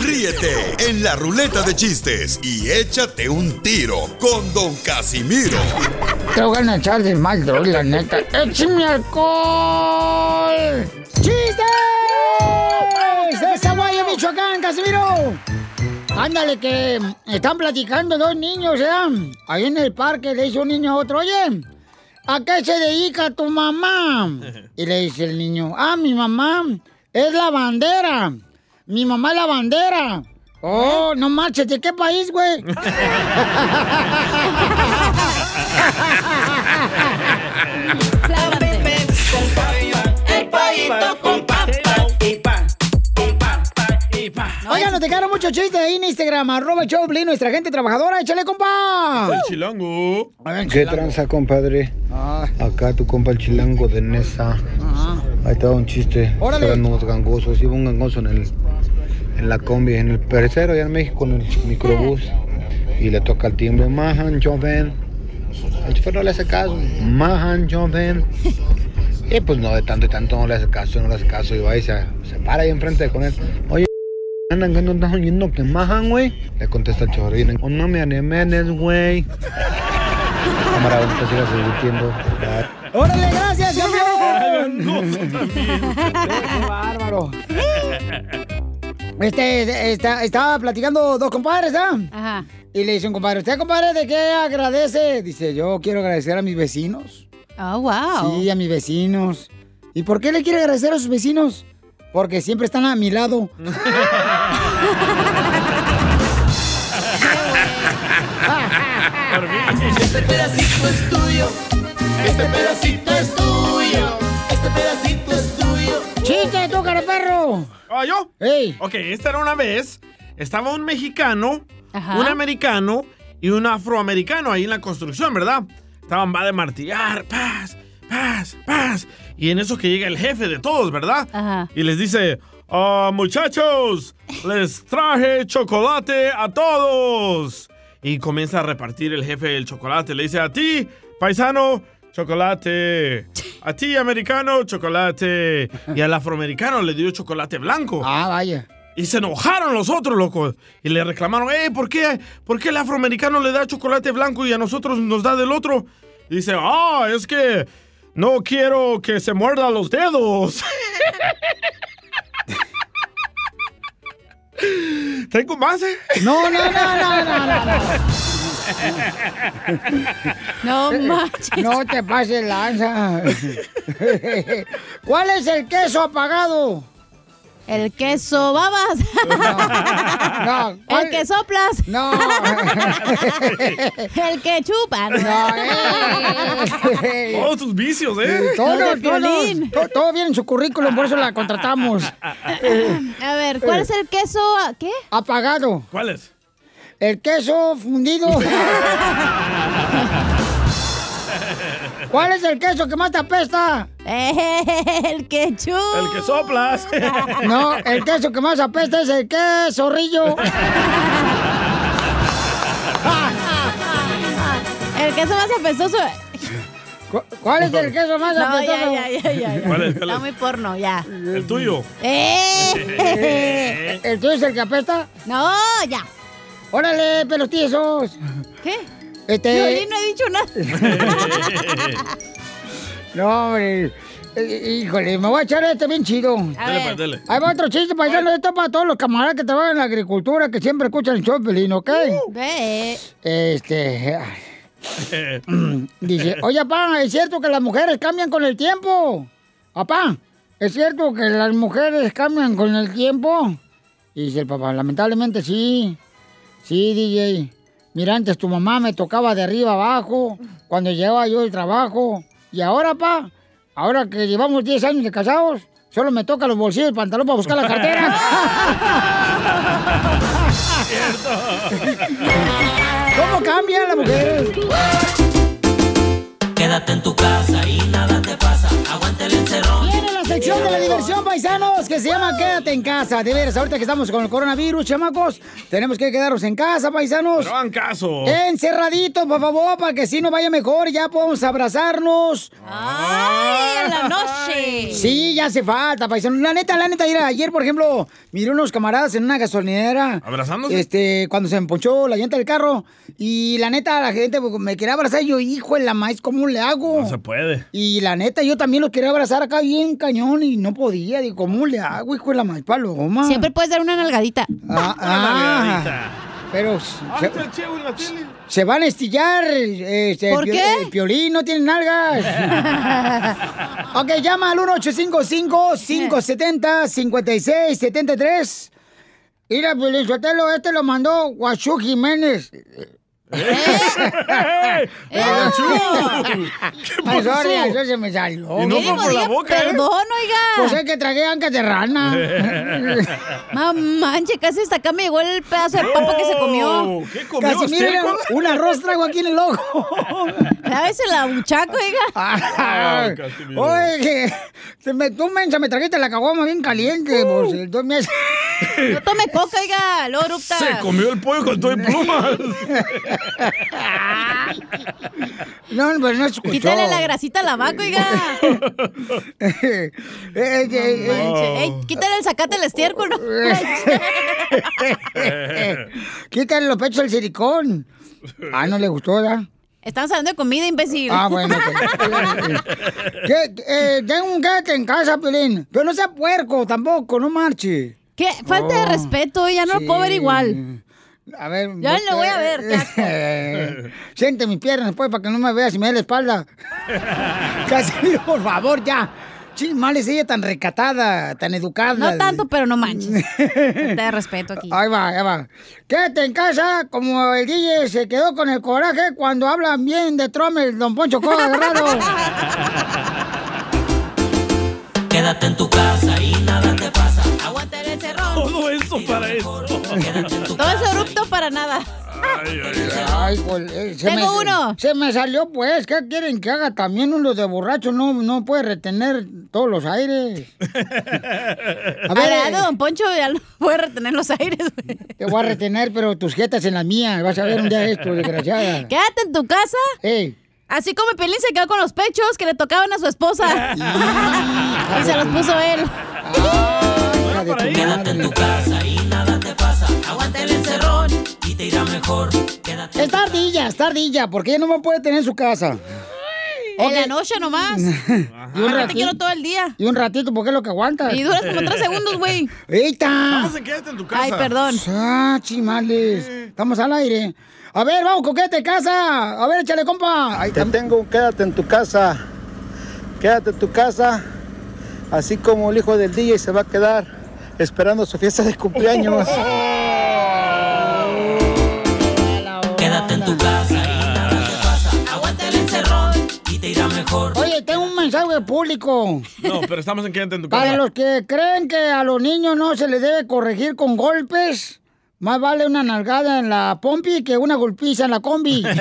Ríete en la ruleta de chistes y échate un tiro con Don Casimiro. Te voy a echar de mal, droga, la neta. ¡Échame alcohol! ¡Chistes! ¡De Zaguayo, Michoacán, Casimiro! Ándale, que están platicando dos niños, ¿eh? Ahí en el parque le dice un niño a otro, oye, ¿a qué se dedica tu mamá? [LAUGHS] Y le dice el niño, ah, mi mamá es la bandera. Mi mamá es la bandera. Oh, no marches, ¿de qué país, güey? [LAUGHS] El con. Oigan, nos dejaron muchos chistes ahí en Instagram, arroba Piolín, nuestra gente trabajadora, échale, compa. El chilango. ¿Qué tranza, compadre? Acá tu compa el chilango de Nesa. Ahí está un chiste. Órale. Eran unos gangosos. Iba un gangoso en, el, en la combi, en el percero allá en México, en el microbús. Y le toca el timbre. Mahan, joven. El chofer no le hace caso. Mahan, joven. Y pues no, de tanto y tanto no le hace caso, no le hace caso. Y va y se, se para ahí enfrente con él. Oye, andan que no estás oyendo que majan, güey. Le contesta el chofer. Oh, no me animes, güey. Cámara, ahorita sigas divirtiendo. ¡Órale, gracias, campeón! [LAUGHS] ¡Qué bárbaro! Este, está- estaba platicando dos compadres, ¿ah? Ajá. Y le dice un compadre, ¿usted, compadre, de qué agradece? Dice, yo quiero agradecer a mis vecinos. Oh, wow. Sí, a mis vecinos. ¿Y por qué le quiere agradecer a sus vecinos? Porque siempre están a mi lado. [LAUGHS] Este pedacito es tuyo. Este pedacito es tuyo. Este pedacito es tuyo. ¡Chiste, tú, cara perro! ¿Ah, yo? ¡Ey! Ok, esta era una vez. Estaba un mexicano, Ajá. un americano y un afroamericano ahí en la construcción, ¿verdad? Estaban va de martillar, paz, paz, paz. Y en eso que llega el jefe de todos, ¿verdad? Ajá. Y les dice, "Ah, muchachos, les traje chocolate a todos. Y comienza a repartir el jefe el chocolate. Le dice, a ti, paisano, chocolate. A ti, americano, chocolate. Y al afroamericano le dio chocolate blanco. Ah, vaya. Y se enojaron los otros, locos. Y le reclamaron, eh, ¿por qué, ¿por qué el afroamericano le da chocolate blanco y a nosotros nos da del otro? Y dice, ah, es que no quiero que se muerda los dedos. ¿Tengo más, eh? No, no, no, no, no, no. No manches. No te pases lanza. ¿Cuál es el queso apagado? El queso babas. No. [LAUGHS] El que soplas. No. [LAUGHS] El que chupa. No, eh. Todos tus vicios, ¿eh? Todo, de todo, todo, todo viene en su currículum, por eso la contratamos. A ver, ¿cuál es el queso? ¿Qué? Apagado. ¿Cuál es? El queso fundido. [LAUGHS] ¿Cuál es el queso que más te apesta? [LAUGHS] El que chupa. El que soplas. [LAUGHS] No, el queso que más apesta es el queso rillo. [LAUGHS] El queso más apestoso. ¿Cu- ¿Cuál es el queso más No, apestoso? ya, ya, ya, ya. ya. ¿Cuál es, cuál Está es? muy porno, ya. El tuyo. ¡Eh! ¿El tuyo es el que apesta? No, ya. Órale, pelotizos. ¿Qué? Este... Piolín no he dicho nada. [LAUGHS] No, hombre. Eh, Híjole, me voy a echar este bien chido. A Dele, ver. pues, dele. Hay otro chiste, paisano. Esto para todos los camaradas que trabajan en la agricultura, que siempre escuchan el show, Pelín, ¿ok? Ve. Este... [CLEARS THROAT] Dice, oye, papá, ¿es cierto que las mujeres cambian con el tiempo? Papá, ¿es cierto que las mujeres cambian con el tiempo? Y dice el papá, lamentablemente sí. Sí, DJ. Mira, antes tu mamá me tocaba de arriba abajo cuando llevaba yo el trabajo. Y ahora, pa, ahora que llevamos 10 años de casados, solo me toca los bolsillos del pantalón para buscar la cartera. [LAUGHS] ¿Cómo cambian las mujeres? Quédate en tu casa y nada te pasa. Aguante el encerrón. Viene la sección de la diversión, paisanos, que se llama Quédate en casa. De veras, ahorita que estamos con el coronavirus, chamacos, tenemos que quedarnos en casa, paisanos. Pero hagan caso. Encerraditos, por favor, para que si nos vaya mejor, ya podemos abrazarnos. ¡Ay, en la noche! Sí, ya hace falta, paisanos. La neta, la neta, mira, ayer, por ejemplo, miré unos camaradas en una gasolinera. ¿Abrazándose? Este, cuando se me ponchó la llanta del carro. Y la neta, la gente me quería abrazar. Y yo, hijo de la maíz, ¿cómo le hago? No se puede. Y la neta, yo también los quería abrazar acá bien cañón y no podía. Digo, ¿cómo le hago, hijo de la maíz paloma? Siempre puedes dar una nalgadita. Ah, ah, pero Ah, se, la tele. se van a estillar. Este, ¿Por qué? el Piolín no tiene nalgas. [LAUGHS] ok, llama al 1855-570-5673. Mira, Piolín Sotelo, este lo mandó Guachú Jiménez. ¡Eh! Ah, ¿Qué Ay, pasó? sorry, eso se me salió. Y no fue por la boca, ¿eh? Perdón, oiga. Pues es que tragué ancas de rana. Manche, casi hasta acá me llegó el pedazo de papa que se comió. Oh, ¿Qué comió? Casi, mira, ¿Estiércol? un arroz traigo aquí en el ojo. Lávese la buchaco, oiga. Ah, Casimiro. Oye, que se me, tú, mensa, me trajiste la caguama bien caliente. Pues, entonces me No tome coca, oiga. Luego. Se comió el pollo con todo y plumas. No, pero no escuchó. Quítale la grasita a la vaca, oiga. Eh, eh, eh. Ey, quítale el sacate el estiércol. ¿no? [LAUGHS] Quítale los pechos al silicón. Ah, no le gustó, ¿verdad? Estamos hablando de comida, imbécil. Ah, bueno. [LAUGHS] Eh, tengo un quédate en casa, Pelín. Pero no sea puerco tampoco, no marche. ¿Qué? Falta de respeto, ya no lo puedo ver sí. igual. A ver. Ya lo voy a ver. Eh, [LAUGHS] Siente mis piernas, pues, para que no me veas y me dé la espalda. [LAUGHS] Casimiro, por favor, ya. Chimales, ella tan recatada, tan educada. No tanto, pero no manches. [LAUGHS] Te respeto aquí. Ahí va, ahí va. Quédate en casa como el DJ se quedó con el coraje cuando hablan bien de Trump, el don Poncho Coda agarrado. Quédate en tu casa y nada te pasa. Aguanta el. Todo eso para eso. [LAUGHS] Todo ese erupto para nada. Ay, pues, eh, se Tengo me, uno. Se me salió, pues. ¿Qué quieren que haga? También uno de borracho no, no puede retener todos los aires. [LAUGHS] A ver, don Poncho ya no puede retener los aires. güey. Te voy a retener, pero tus jetas en las mías. Vas a ver un día esto, desgraciada. [LAUGHS] Quédate en tu casa. Así como Pelín se quedó con los pechos que le tocaban a su esposa. y se los puso él. Quédate en tu casa nada te pasa. Aguanta el encerrón y te irá mejor. Quédate. Es tardilla, es tardilla, porque ella no me puede tener en su casa. En la noche nomás. [LAUGHS] y un Yo te ratito. quiero todo el día. Y un ratito, porque es lo que aguantas. Y duras como tres segundos, güey. [LAUGHS] ¡Eita! Vamos a quédate en tu casa. Ay, perdón. Ah, chimales. Estamos al aire. A ver, vamos, coquete, casa. A ver, échale, compa. Ahí Te tengo, quédate en tu casa. Quédate en tu casa. Así como el hijo del DJ se va a quedar esperando su fiesta de cumpleaños. Quédate en tu casa y nada te pasa. Aguanta el encerrón y te irá mejor. Oye, tengo un mensaje público. No, pero estamos en quédate en tu casa. Para los que creen que a los niños no se les debe corregir con golpes, más vale una nalgada en la pompi que una golpiza en la combi. [LAUGHS]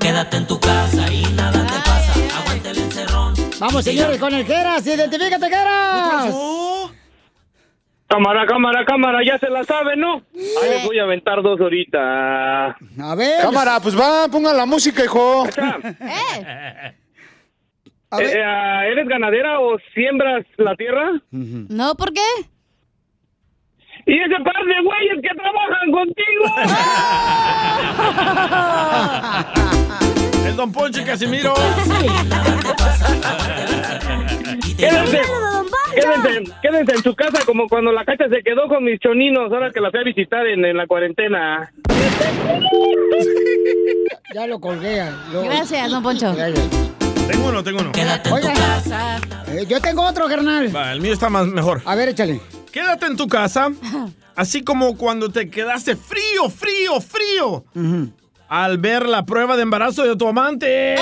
Quédate en tu casa y nada Vamos, señores, con el Geras. Identifícate, Geras. Cámara, cámara, cámara, ya se la sabe, ¿no? Ahí les voy a aventar dos ahorita. A ver. Cámara, pues va, pongan la música, hijo. [LAUGHS] Eh, eh, ¿Eres ganadera o siembras la tierra? No, ¿por qué? Y ese par de güeyes que trabajan contigo. [LAUGHS] El Don Poncho y Casimiro. [LAUGHS] Quédense, quédense, quédense en su casa como cuando la cacha se quedó con mis choninos ahora que la fui a visitar en, en la cuarentena. [LAUGHS] Ya lo colgué. lo- Gracias, don Poncho. Tengo uno, tengo uno. Oigan, eh, yo tengo otro, carnal. Va, el mío está más mejor. A ver, échale. Quédate en tu casa, [LAUGHS] así como cuando te quedaste frío, frío, frío. Al ver la prueba de embarazo de tu amante.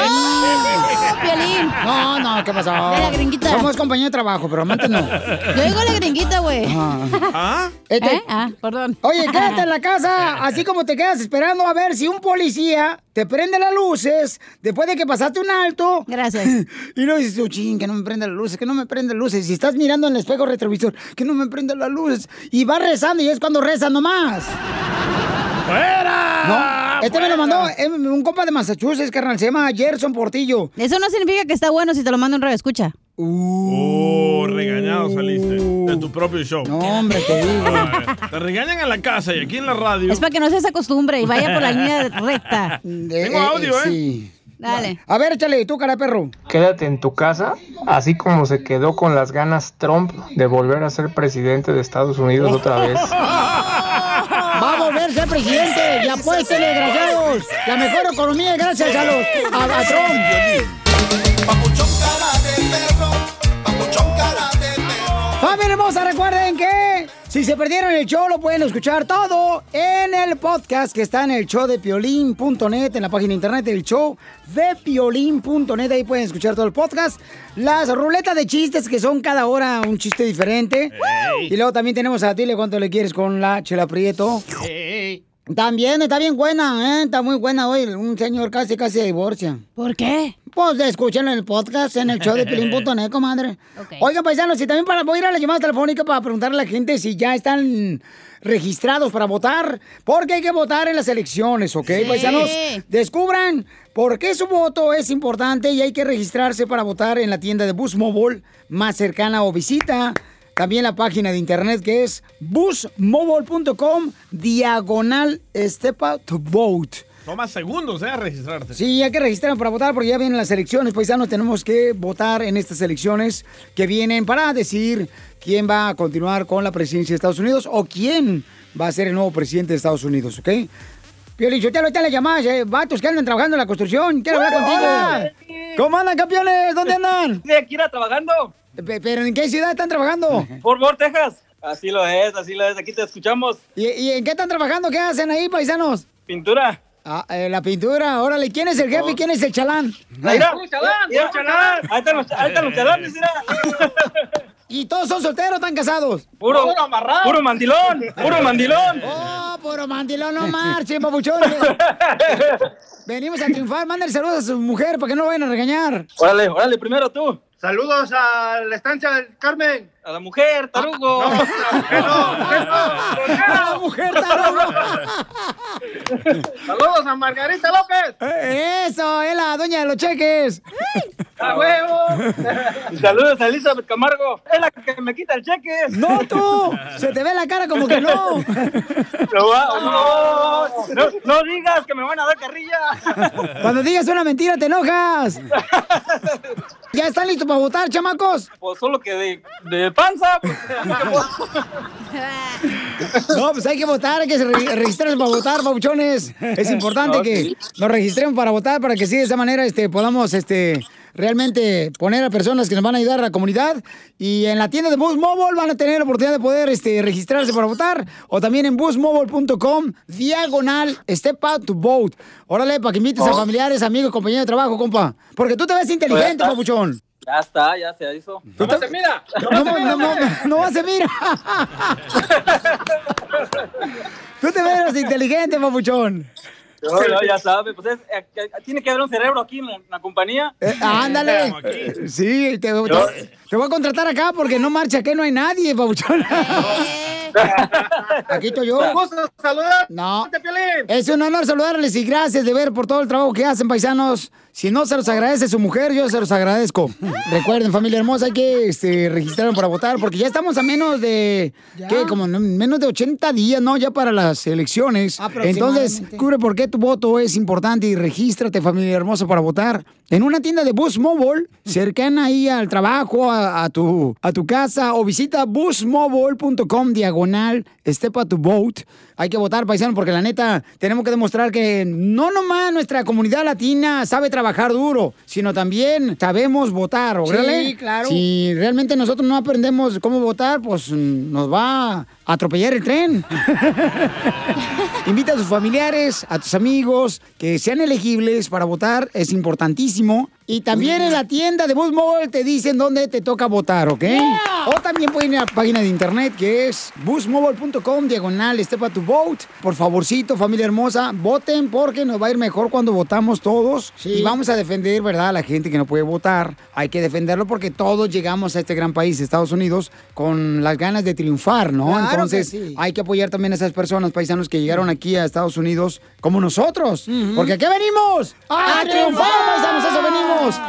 Piolín. No, no, ¿qué pasó? De la gringuita. Somos compañeros de trabajo, pero amantes no. Yo digo la gringuita, güey. ¿Ah? Este- ¿Eh? Ah, perdón. Oye, quédate en la casa, [LAUGHS] así como te quedas esperando a ver si un policía te prende las luces después de que pasaste un alto. Gracias. [LAUGHS] Y luego dices, tú, ching, que no me prende las luces, que no me prende las luces. Si estás mirando en el espejo retrovisor, que no me prende las luces. Y vas rezando y es cuando rezas nomás. ¡Fuera! No, este me lo mandó eh, un compa de Massachusetts, carnal, se llama Gerson Portillo. Eso no significa que está bueno si te lo mando en radio escucha. Oh, regañado saliste de tu propio show. No, hombre, te digo. [LAUGHS] Te regañan en la casa y aquí en la radio. Es para que no se acostumbre y vaya por la línea recta. Tengo audio, ¿eh? Sí. Dale. A ver, échale, tú, cara de perro. Quédate en tu casa, así como se quedó con las ganas Trump de volver a ser presidente de Estados Unidos otra vez. [LAUGHS] Va a volver a ser presidente. Y apuéstenle, desgraciados. La mejor economía es gracias a los a, a Trump. Familia hermosa, recuerden que si se perdieron el show lo pueden escuchar todo en el podcast que está en el show de piolín.net, en la página de internet del show de piolín.net, ahí pueden escuchar todo el podcast. Las ruletas de chistes que son cada hora un chiste diferente. Y luego también tenemos a Dile cuánto le quieres con la Chela Prieto. También está bien buena, ¿eh? Está muy buena hoy. Un señor casi, casi se divorcia. ¿Por qué? Pues escúchenlo en el podcast, en el show de Pelín.net, [LAUGHS] comadre. Oigan, paisanos, y también para, voy a ir a la llamada telefónica para preguntarle a la gente si ya están registrados para votar, porque hay que votar en las elecciones, ¿ok, Sí. paisanos? Descubran por qué su voto es importante y hay que registrarse para votar en la tienda de Bus Mobile más cercana o visita también la página de internet que es busmobile.com diagonal step out to vote. Toma segundos, ¿eh? A registrarte. Sí, hay que registrar para votar porque ya vienen las elecciones, paisanos. Tenemos que votar en estas elecciones que vienen para decidir quién va a continuar con la presidencia de Estados Unidos o quién va a ser el nuevo presidente de Estados Unidos, ¿ok? Piolín, yo te lo le llamás, eh, vatos que andan trabajando en la construcción, quiero hablar contigo. ¿Cómo andan, campeones? ¿Dónde andan? Sí, aquí era trabajando. Pe- ¿Pero en qué ciudad están trabajando? Por [LAUGHS] Fort Texas. Así lo es, así lo es. Aquí te escuchamos. ¿Y, y en qué están trabajando? ¿Qué hacen ahí, paisanos? Pintura. Ah, eh, la pintura. Órale, ¿quién es el jefe y quién es el chalán? Mira, mira, chalán. Ahí están los, ahí están los chalanes, mira. [LAUGHS] ¿Y todos son solteros o están casados? Puro, puro mandilón, puro mandilón. Oh, puro mandilón, no marchen, papuchón. [LAUGHS] Venimos a triunfar. Mándale saludos a su mujer para que no lo vayan a regañar. Órale, órale, primero tú. Saludos a la estancia del Carmen. A la mujer, tarugo. A la mujer, tarugo. Saludos a Margarita López. Eh, Eso, es la doña de los cheques. ¡A huevo! Saludos a Elizabeth Camargo. Es la que me quita el cheque. No, tú. Se te ve la cara como que no. No, va- no, no, no digas que me van a dar carrilla. Cuando digas una mentira te enojas. ¿Ya están listos para votar, chamacos? Pues solo que de, de panza. pues, No, pues hay que votar, hay que re- registrarse para votar, babuchones. Es importante No, que sí. nos registremos para votar para que sí, de esa manera este, podamos este, realmente poner a personas que nos van a ayudar a la comunidad. Y en la tienda de Boost Mobile van a tener la oportunidad de poder este, registrarse para votar. O también en boostmobile.com, diagonal, step out to vote. Órale, para que invites a Oh. familiares, amigos, compañeros de trabajo, compa. Porque tú te ves inteligente, está. papuchón. Ya está, ya se hizo. ¿Cómo se mira? No, no, no, no, no se mira. [LAUGHS] Tú te ves inteligente, papuchón. No, no, ya sabe, pues es, eh, tiene que haber un cerebro aquí en la, en la compañía. Eh, ándale. Sí, te, te- te voy a contratar acá porque no marcha, que no hay nadie, papuchón. [LAUGHS] Aquí estoy yo. Un gusto saludar. No. Es un honor saludarles y gracias de ver por todo el trabajo que hacen, paisanos. Si no se los agradece su mujer, yo se los agradezco. Recuerden, familia hermosa, hay que este, registrarnos para votar porque ya estamos a menos de, ¿qué? Como no- menos de 80 días, ¿no? Ya para las elecciones. Entonces, cubre por qué tu voto es importante y regístrate, familia hermosa, para votar. En una tienda de Bus Mobile, cercana ahí al trabajo, a, tu, a tu casa, o visita busmobile.com diagonal, step a tu vote. Hay que votar, paisano, porque la neta tenemos que demostrar que no nomás nuestra comunidad latina sabe trabajar duro, sino también sabemos votar, ¿órale? Sí, claro. Si realmente nosotros no aprendemos cómo votar, pues nos va a atropellar el tren. [LAUGHS] Invita a tus familiares, a tus amigos, que sean elegibles para votar, es importantísimo. Y también en la tienda de Boost Mobile te dicen dónde te toca votar, ¿ok? O también pueden ir a la página de internet que es boostmobile.com, diagonal, step a tu vote. Por favorcito, familia hermosa, voten porque nos va a ir mejor cuando votamos todos. Y vamos a defender, ¿verdad? A la gente que no puede votar. Hay que defenderlo porque todos llegamos a este gran país, Estados Unidos, con las ganas de triunfar, ¿no? Claro que Entonces, sí. hay que apoyar también a esas personas, paisanos, que llegaron aquí a Estados Unidos como nosotros. Porque aquí venimos a, ¡A triunfar, paisanos, eso venimos.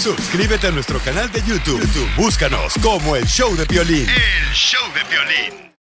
Suscríbete a nuestro canal de YouTube. YouTube, Búscanos como el show de violín. El show de violín.